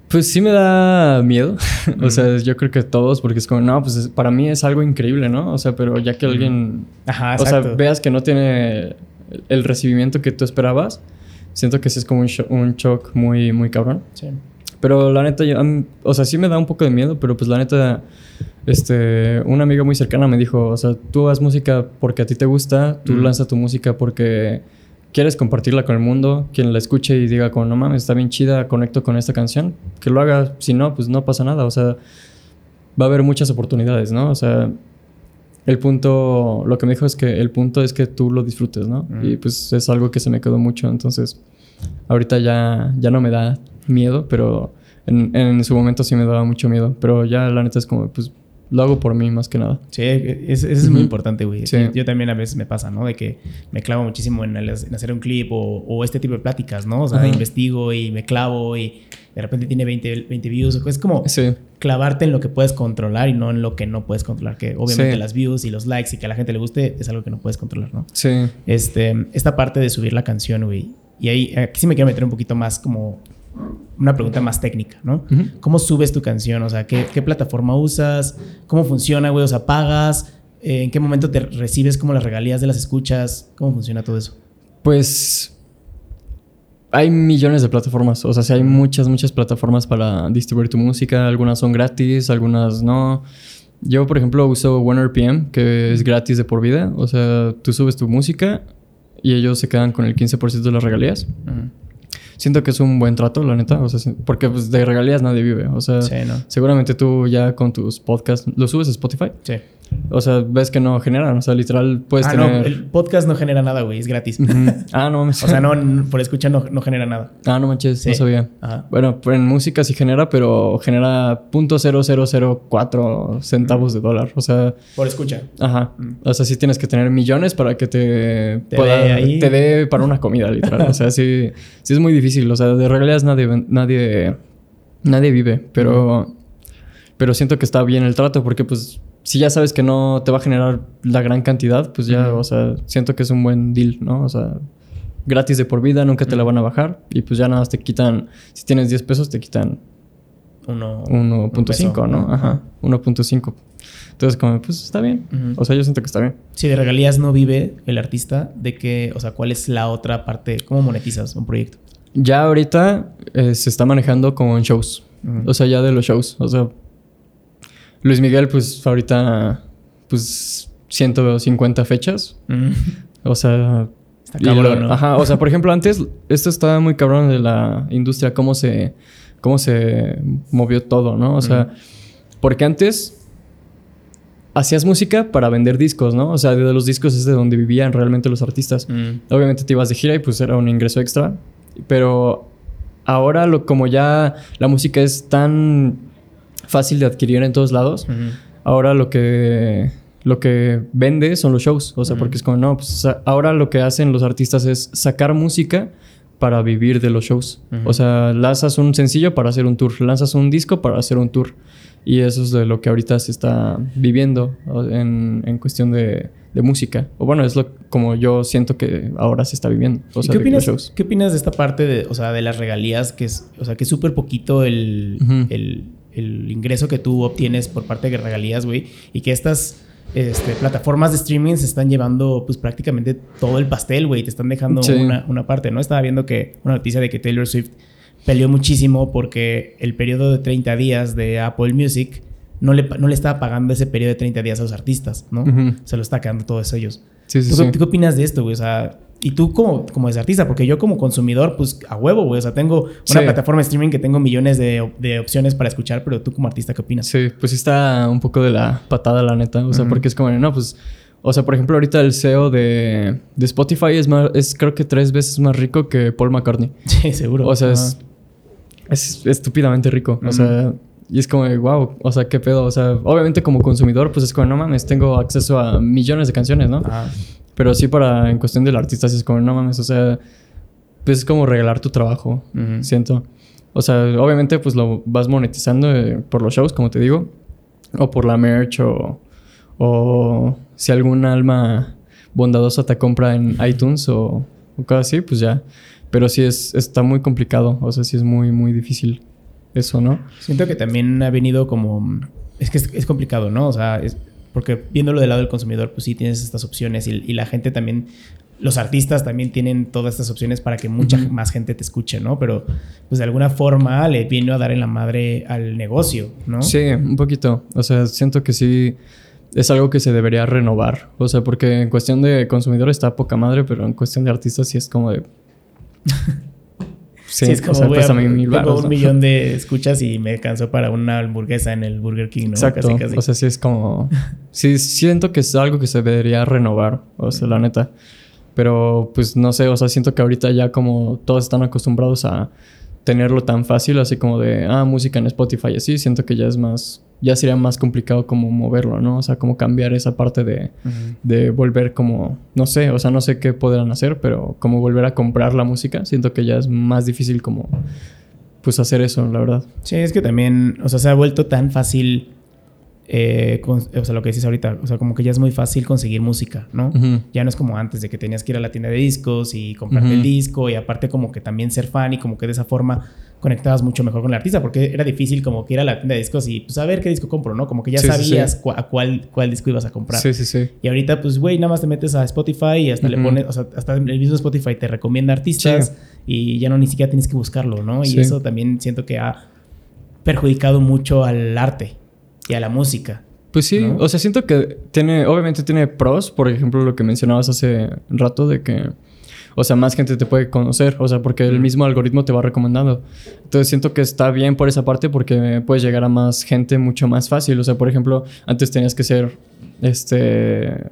Pues sí me da miedo. o sea, yo creo que todos, porque es como, no, pues para mí es algo increíble, ¿no? O sea, pero ya que alguien. Ajá, O sea, veas que no tiene el recibimiento que tú esperabas, siento que sí es como un, un shock muy, muy cabrón. Sí. Pero la neta, o sea, sí me da un poco de miedo, pero pues la neta, este, una amiga muy cercana me dijo, o sea, tú haz música porque a ti te gusta, tú lanza tu música porque quieres compartirla con el mundo, quien la escuche y diga como, no mames, está bien chida, conecto con esta canción, que lo haga, si no, pues no pasa nada, o sea, va a haber muchas oportunidades, ¿no? O sea, el punto, lo que me dijo es que el punto es que tú lo disfrutes, ¿no? Y pues es algo que se me quedó mucho, entonces, ahorita ya, ya no me da miedo, pero en, en su momento sí me daba mucho miedo, pero ya la neta es como, pues lo hago por mí más que nada. Sí, eso es muy importante, güey. Yo también a veces me pasa, ¿no? De que me clavo muchísimo en, hacer un clip o, este tipo de pláticas, ¿no? O sea, investigo y me clavo y de repente tiene 20, 20 views. Es como clavarte en lo que puedes controlar y no en lo que no puedes controlar. Que obviamente las views y los likes y que a la gente le guste es algo que no puedes controlar, ¿no? Sí. Este, esta parte de subir la canción, güey. Y ahí, aquí sí me quiero meter un poquito más como una pregunta más técnica, ¿no? ¿Cómo subes tu canción? O sea, ¿qué, plataforma usas? ¿Cómo funciona, güey? O sea, ¿pagas? Eh, ¿En qué momento te recibes como las regalías de las escuchas? ¿Cómo funciona todo eso? Pues hay millones de plataformas. O sea, sí hay muchas, muchas plataformas para distribuir tu música. Algunas son gratis, algunas no. Yo, por ejemplo, uso OneRPM, que es gratis de por vida. O sea, tú subes tu música y ellos se quedan con el 15% de las regalías. Siento que es un buen trato, la neta. O sea, porque pues, de regalías nadie vive. O sea, seguramente tú ya con tus podcasts, ¿lo subes a Spotify? Sí. O sea, ves que no generan. O sea, literal puedes ah, tener. No, el podcast no genera nada, güey. Es gratis. ah, no. o sea, no, por escuchar no, no, genera nada. Ah, no manches. No sabía. Bueno, en música sí genera, pero genera .0004 centavos de dólar. O sea. Por escucha. Ajá. Mm. O sea, sí tienes que tener millones para que te, te pueda, dé Te dé para una comida, literal. o sea, sí, sí es muy difícil. O sea, de realidad nadie, nadie, nadie vive. Pero. Pero siento que está bien el trato porque, pues si ya sabes que no te va a generar la gran cantidad, pues ya, o sea, siento que es un buen deal, ¿no? O sea, gratis de por vida, nunca te la van a bajar y pues ya nada más te quitan, si tienes 10 pesos, te quitan 1.5, ¿no? Ajá, 1.5. Entonces, como, pues está bien. O sea, yo siento que está bien. Si de regalías no vive el artista, ¿de qué, o sea, cuál es la otra parte? ¿Cómo monetizas un proyecto? Ya ahorita eh, se está manejando como en shows. O sea, ya de los shows. O sea, Luis Miguel, pues ahorita, pues 150 fechas. Mm. O sea... Está cabrón, ¿no? Ajá, o sea, por ejemplo, antes, esto estaba muy cabrón de la industria, cómo se, cómo se movió todo, ¿no? O sea, porque antes hacías música para vender discos, ¿no? O sea, de los discos es de donde vivían realmente los artistas. Mm. Obviamente te ibas de gira y pues era un ingreso extra, pero ahora lo, como ya la música es tan fácil de adquirir en todos lados. Ahora lo que lo que vende son los shows, o sea, porque es como no, pues ahora lo que hacen los artistas es sacar música para vivir de los shows. O sea, lanzas un sencillo para hacer un tour, lanzas un disco para hacer un tour. Y eso es de lo que ahorita se está viviendo en, en cuestión de, de, música. O bueno, es lo como yo siento que ahora se está viviendo. O sea, ¿Qué, opinas, ¿Qué opinas de esta parte de, o sea, de las regalías? Que es, o sea, que es súper poquito el, el el ingreso que tú obtienes por parte de regalías, güey, y que estas este, plataformas de streaming se están llevando pues prácticamente todo el pastel, güey, te están dejando una, parte, ¿no? Estaba viendo que una noticia de que Taylor Swift peleó muchísimo porque el periodo de 30 días de Apple Music no le, no le estaba pagando ese periodo de 30 días a los artistas, ¿no? Se lo está quedando todos ellos. Sí, sí, ¿Tú, ¿Qué opinas de esto, güey? O sea, y tú como, como artista, porque yo como consumidor, pues a huevo, güey. O sea, tengo una plataforma de streaming que tengo millones de, de, opciones para escuchar, pero tú como artista, ¿qué opinas? Sí, pues está un poco de la patada, la neta. O sea, porque es como, no, pues... O sea, por ejemplo, ahorita el SEO de, de Spotify es más, es creo que tres veces más rico que Paul McCartney. Sí, seguro. O sea, es, es estúpidamente rico. O sea, y es como, wow, o sea, qué pedo. O sea, obviamente como consumidor, pues es como, no mames, tengo acceso a millones de canciones, ¿no? Pero sí para, en cuestión del artista, es como, no mames, o sea, pues es como regalar tu trabajo, siento. O sea, obviamente pues lo vas monetizando eh, por los shows, como te digo, o por la merch, o, o si algún alma bondadosa te compra en iTunes o, o cosas así, pues ya. Pero sí es, está muy complicado, o sea, sí es muy, muy difícil eso, ¿no? Siento que también ha venido como... Es que es, es complicado, ¿no? O sea, es, porque viéndolo del lado del consumidor, pues sí tienes estas opciones y, la gente también, los artistas también tienen todas estas opciones para que mucha más gente te escuche, ¿no? Pero pues de alguna forma le vino a dar en la madre al negocio, ¿no? Sí, un poquito. O sea, siento que sí es algo que se debería renovar. O sea, porque en cuestión de consumidor está poca madre, pero en cuestión de artistas sí es como de... Sí, es como, voy a, tengo un millón de escuchas y me cansó para una hamburguesa en el Burger King, ¿no? Exacto. O sea, sí es como... sí, siento que es algo que se debería renovar, o sea, la neta. Pero, pues, no sé, o sea, siento que ahorita ya como todos están acostumbrados a tenerlo tan fácil, así como de, ah, música en Spotify, así, siento que ya es más ya sería más complicado como moverlo, ¿no? O sea, como cambiar esa parte de, de volver como, no sé, o sea, no sé qué podrán hacer, pero como volver a comprar la música, siento que ya es más difícil como, pues hacer eso, la verdad. Sí, es que también, o sea, se ha vuelto tan fácil eh, o sea, lo que dices ahorita, o sea, como que ya es muy fácil conseguir música, ¿no? Ya no es como antes de que tenías que ir a la tienda de discos y comprarte el disco y aparte como que también ser fan y como que de esa forma conectabas mucho mejor con el artista porque era difícil como que ir a la tienda de discos y pues a ver qué disco compro, ¿no? Como que ya sabías a cuál, cuál disco ibas a comprar. Sí, sí, sí. Y ahorita pues, güey, nada más te metes a Spotify y hasta le pones, o sea, hasta el mismo Spotify te recomienda artistas y ya no ni siquiera tienes que buscarlo, ¿no? Y eso también siento que ha perjudicado mucho al arte y a la música. Pues sí, o sea, siento que tiene, obviamente tiene pros, por ejemplo, lo que mencionabas hace rato de que, o sea, más gente te puede conocer, o sea, porque el mismo algoritmo te va recomendando. Entonces siento que está bien por esa parte porque puedes llegar a más gente mucho más fácil. O sea, por ejemplo, antes tenías que ser, este,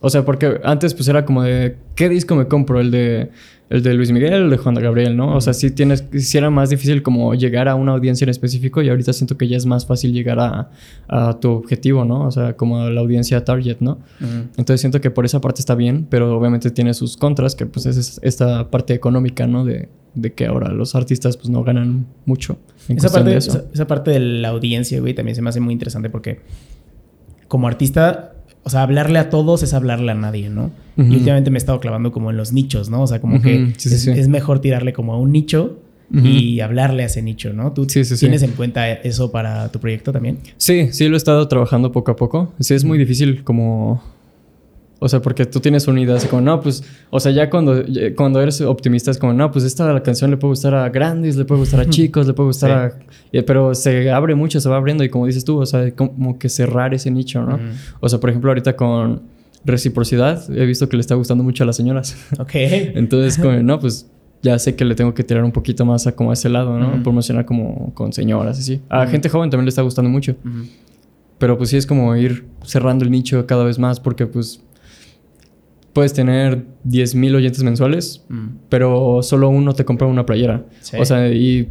o sea, porque antes pues era como de, ¿qué disco me compro? El de, el de Luis Miguel, el de Juan Gabriel, ¿no? O sea, sí tienes, sí era más difícil como llegar a una audiencia en específico y ahorita siento que ya es más fácil llegar a, a tu objetivo, ¿no? O sea, como a la audiencia target, ¿no? Entonces siento que por esa parte está bien, pero obviamente tiene sus contras, que pues es esta parte económica, ¿no? De, de que ahora los artistas pues no ganan mucho. esa, parte, de esa parte de la audiencia, güey, también se me hace muy interesante porque como artista o sea, hablarle a todos es hablarle a nadie, ¿no? Y últimamente me he estado clavando como en los nichos, ¿no? O sea, como que es, mejor tirarle como a un nicho y hablarle a ese nicho, ¿no? ¿Tú tienes en cuenta eso para tu proyecto también? Sí, sí, lo he estado trabajando poco a poco. Sí, es muy difícil como o sea, porque tú tienes una idea así como, no, pues, o sea, ya cuando, cuando eres optimista es como, no, pues esta la canción le puede gustar a grandes, le puede gustar a chicos, le puede gustar a... Pero se abre mucho, se va abriendo y como dices tú, o sea, como que cerrar ese nicho, ¿no? O sea, por ejemplo, ahorita con reciprocidad he visto que le está gustando mucho a las señoras. Ok. Entonces, como, no, pues ya sé que le tengo que tirar un poquito más a como a ese lado, ¿no? Promocionar como con señoras, así. A gente joven también le está gustando mucho. Pero pues sí es como ir cerrando el nicho cada vez más porque pues puedes tener 10.000 oyentes mensuales, mm. pero solo uno te compra una playera. O sea, y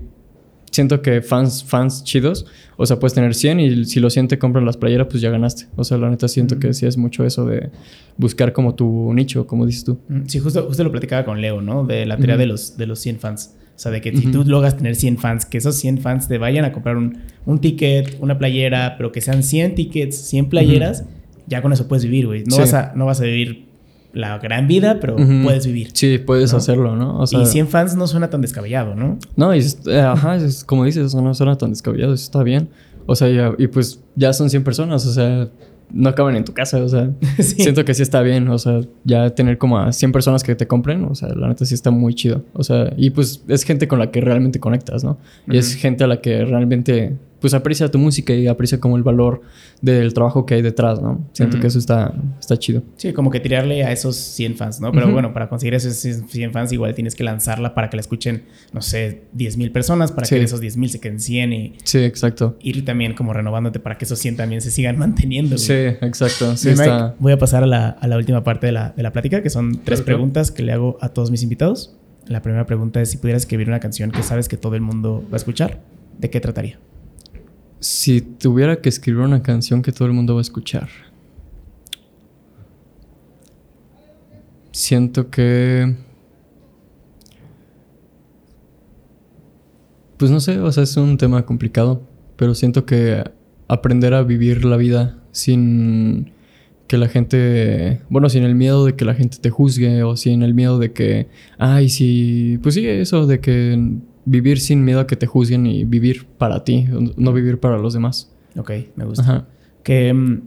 siento que fans, fans chidos, o sea, puedes tener 100 y si los 100 te compran las playeras, pues ya ganaste. O sea, la neta siento mm. que sí es mucho eso de buscar como tu nicho, como dices tú. Mm, sí, justo, justo lo platicaba con Leo, ¿no? De la teoría de, los, de los 100 fans. O sea, de que si tú logras tener 100 fans, que esos 100 fans te vayan a comprar un, un ticket, una playera, pero que sean 100 tickets, 100 playeras, ya con eso puedes vivir, güey. No, vas a, no vas a vivir la gran vida, pero puedes vivir. Sí, puedes hacerlo, ¿no? O sea, y 100 fans no suena tan descabellado, ¿no? No, y eh, ajá, es, como dices, eso no suena tan descabellado, eso está bien. O sea, y pues ya son 100 personas, o sea, no acaban en tu casa, o sea, siento que sí está bien, o sea, ya tener como a 100 personas que te compren, o sea, la neta sí está muy chido, o sea, y pues es gente con la que realmente conectas, ¿no? Y es gente a la que realmente pues aprecia tu música y aprecia como el valor del trabajo que hay detrás, ¿no? Siento que eso está, está chido. Sí, como que tirarle a esos 100 fans, ¿no? Pero bueno, para conseguir esos 100 fans igual tienes que lanzarla para que la escuchen, no sé, 10 mil personas, para que de esos 10 mil se queden 100 y... Sí, exacto. Ir también como renovándote para que esos 100 también se sigan manteniendo. Sí, exacto. Sí, está... Voy a pasar a la, a la, última parte de la, de la plática, que son tres preguntas que le hago a todos mis invitados. La primera pregunta es si pudieras escribir una canción que sabes que todo el mundo va a escuchar, ¿de qué trataría? Si tuviera que escribir una canción que todo el mundo va a escuchar. Siento que... Pues no sé, o sea, es un tema complicado, pero siento que aprender a vivir la vida sin que la gente, bueno, sin el miedo de que la gente te juzgue o sin el miedo de que, ay, sí, pues sí, eso de que vivir sin miedo a que te juzguen y vivir para ti, no vivir para los demás. Ok, me gusta. ¿Qué mm,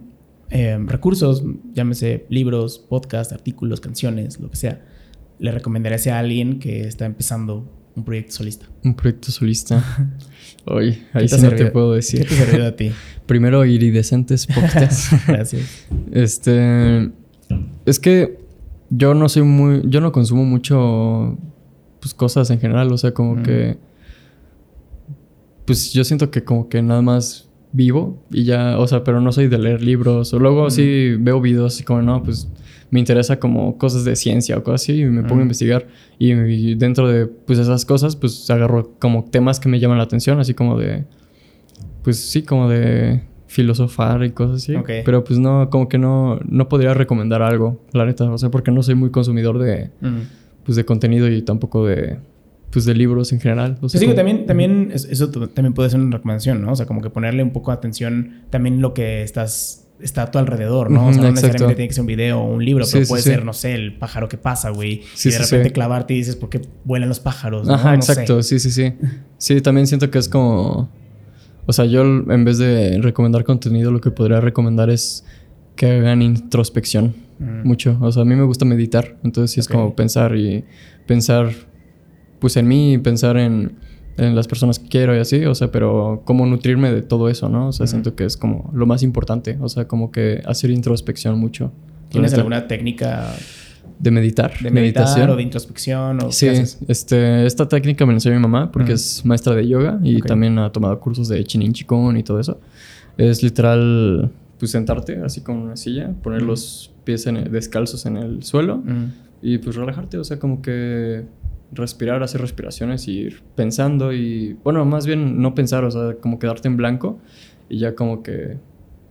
em, recursos, llámese libros, podcast, artículos, canciones, lo que sea, le recomendarías a alguien que está empezando un proyecto solista? Un proyecto solista. Oye, ahí sí no te puedo decir. ¿Qué te servido a ti? Primero, iridescentes podcasts. Gracias. Este. Es que yo no soy muy. Yo no consumo mucho pues, cosas en general. O sea, como que. Pues yo siento que como que nada más vivo y ya, o sea, pero no soy de leer libros. O luego sí veo videos y como, no, pues me interesa como cosas de ciencia o cosas así y me pongo a investigar. Y, dentro de pues esas cosas, pues agarro como temas que me llaman la atención, así como de. Pues sí, como de filosofar y cosas así. Pero pues no, como que no, no podría recomendar algo, la neta. O sea, porque no soy muy consumidor de pues de contenido y tampoco de pues de libros en general. O sea, sí, que también, también eso también puede ser una recomendación, ¿no? O sea, como que ponerle un poco de atención también lo que estás está a tu alrededor, ¿no? o sea, no necesariamente tiene que ser un video o un libro, pero puede ser, no sé, el pájaro que pasa, güey. y de repente clavarte y dices, ¿por qué vuelan los pájaros? Ajá, exacto, sí, sí, sí. Sí, también siento que es como... O sea, yo en vez de recomendar contenido, lo que podría recomendar es que hagan introspección. Mm. Mucho. O sea, a mí me gusta meditar. Entonces sí es como pensar y pensar pues en mí y pensar en, en, las personas que quiero y así. O sea, pero cómo nutrirme de todo eso, ¿no? O sea, siento que es como lo más importante. O sea, como que hacer introspección mucho. ¿Tienes alguna técnica de meditar. De meditación. o de introspección o Sí, este, esta técnica me la enseñó mi mamá porque es maestra de yoga y también ha tomado cursos de Chinin Chikun y todo eso. Es literal, pues sentarte así con una silla, poner los pies descalzos en el suelo y pues relajarte, o sea, como que respirar, hacer respiraciones y ir pensando y, bueno, más bien no pensar, o sea, como quedarte en blanco y ya como que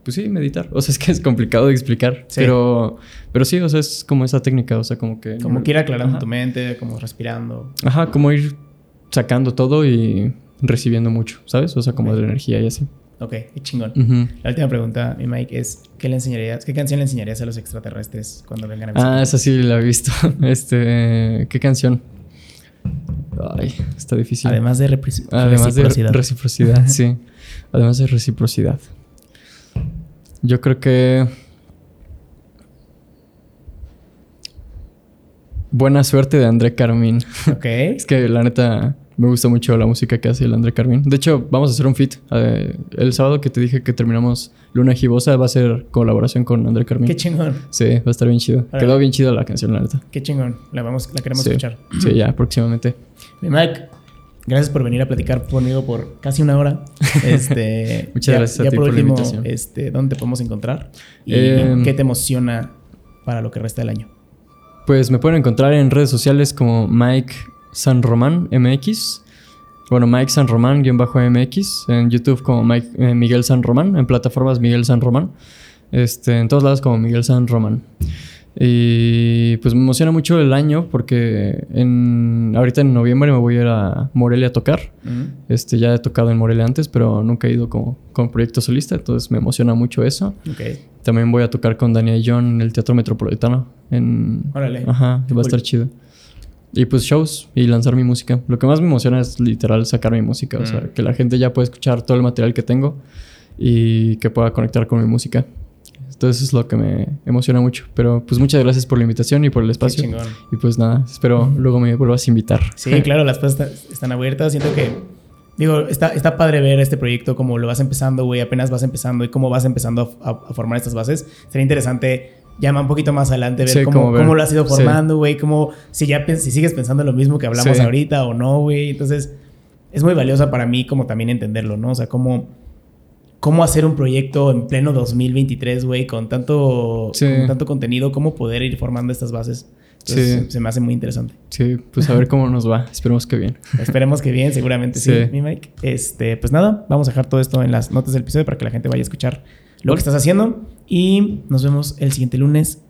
pues sí, meditar. O sea, es que es complicado de explicar. Pero, pero sí, o sea, es como esa técnica, o sea, como que... Como que ir aclarando tu mente, como respirando. Ajá, como ir sacando todo y recibiendo mucho, ¿sabes? O sea, como de energía y así. Ok, qué chingón. La última pregunta, mi Mike, es ¿qué le enseñarías, qué canción le enseñarías a los extraterrestres cuando vengan a visitar? Ah, esa sí la he visto. Este, ¿qué canción? Ay, está difícil. Además de reciprocidad. Además de reciprocidad, sí. Además de reciprocidad. Yo creo que... Buena suerte de André Carmín. Ok. es que la neta me gusta mucho la música que hace el André Carmín. De hecho, vamos a hacer un fit. Eh, el sábado que te dije que terminamos Luna Gibosa va a ser colaboración con André Carmín. Qué chingón. Sí, va a estar bien chido. Quedó bien chido la canción, la neta. Qué chingón. La, vamos, la queremos escuchar. Sí, ya, próximamente. Mi Mike, Gracias por venir a platicar conmigo por casi una hora. Este, Muchas gracias a ti por, la invitación. Este, ¿Dónde te podemos encontrar? ¿Y em, qué te emociona para lo que resta del año? Pues me pueden encontrar en redes sociales como Mike San Román MX. Bueno, Mike San Román, guion bajo MX. En YouTube como Mike, eh, Miguel San Román. En plataformas Miguel San Román. Este, en todos lados como Miguel San Román. Y pues me emociona mucho el año porque en, ahorita en noviembre me voy a ir a Morelia a tocar. este, ya he tocado en Morelia antes, pero nunca he ido como, con proyecto solista, entonces me emociona mucho eso. También voy a tocar con Daniel John en el Teatro Metropolitano. En, Órale. Ajá, va a estar chido. Y pues shows y lanzar mi música. Lo que más me emociona es literal sacar mi música. O sea, mm. que la gente ya pueda escuchar todo el material que tengo y que pueda conectar con mi música. Entonces es lo que me emociona mucho. Pero pues muchas gracias por la invitación y por el espacio. Y pues nada, espero luego me vuelvas a invitar. Sí, claro, las puertas están abiertas. Siento que, digo, está, está padre ver este proyecto como lo vas empezando, güey, apenas vas empezando y cómo vas empezando a, formar estas bases. Sería interesante llama un poquito más adelante ver, cómo, cómo, lo has ido formando, güey, cómo si ya si sigues pensando lo mismo que hablamos ahorita o no, güey. Entonces, es muy valiosa para mí como también entenderlo, ¿no? O sea, cómo cómo hacer un proyecto en pleno 2023, güey, con tanto, tanto contenido, cómo poder ir formando estas bases. sí. Se me hace muy interesante. Sí, pues a ver cómo nos va. Esperemos que bien. Esperemos que bien, seguramente sí. mi Mike. Este, pues nada, vamos a dejar todo esto en las notas del episodio para que la gente vaya a escuchar lo que estás haciendo. Y nos vemos el siguiente lunes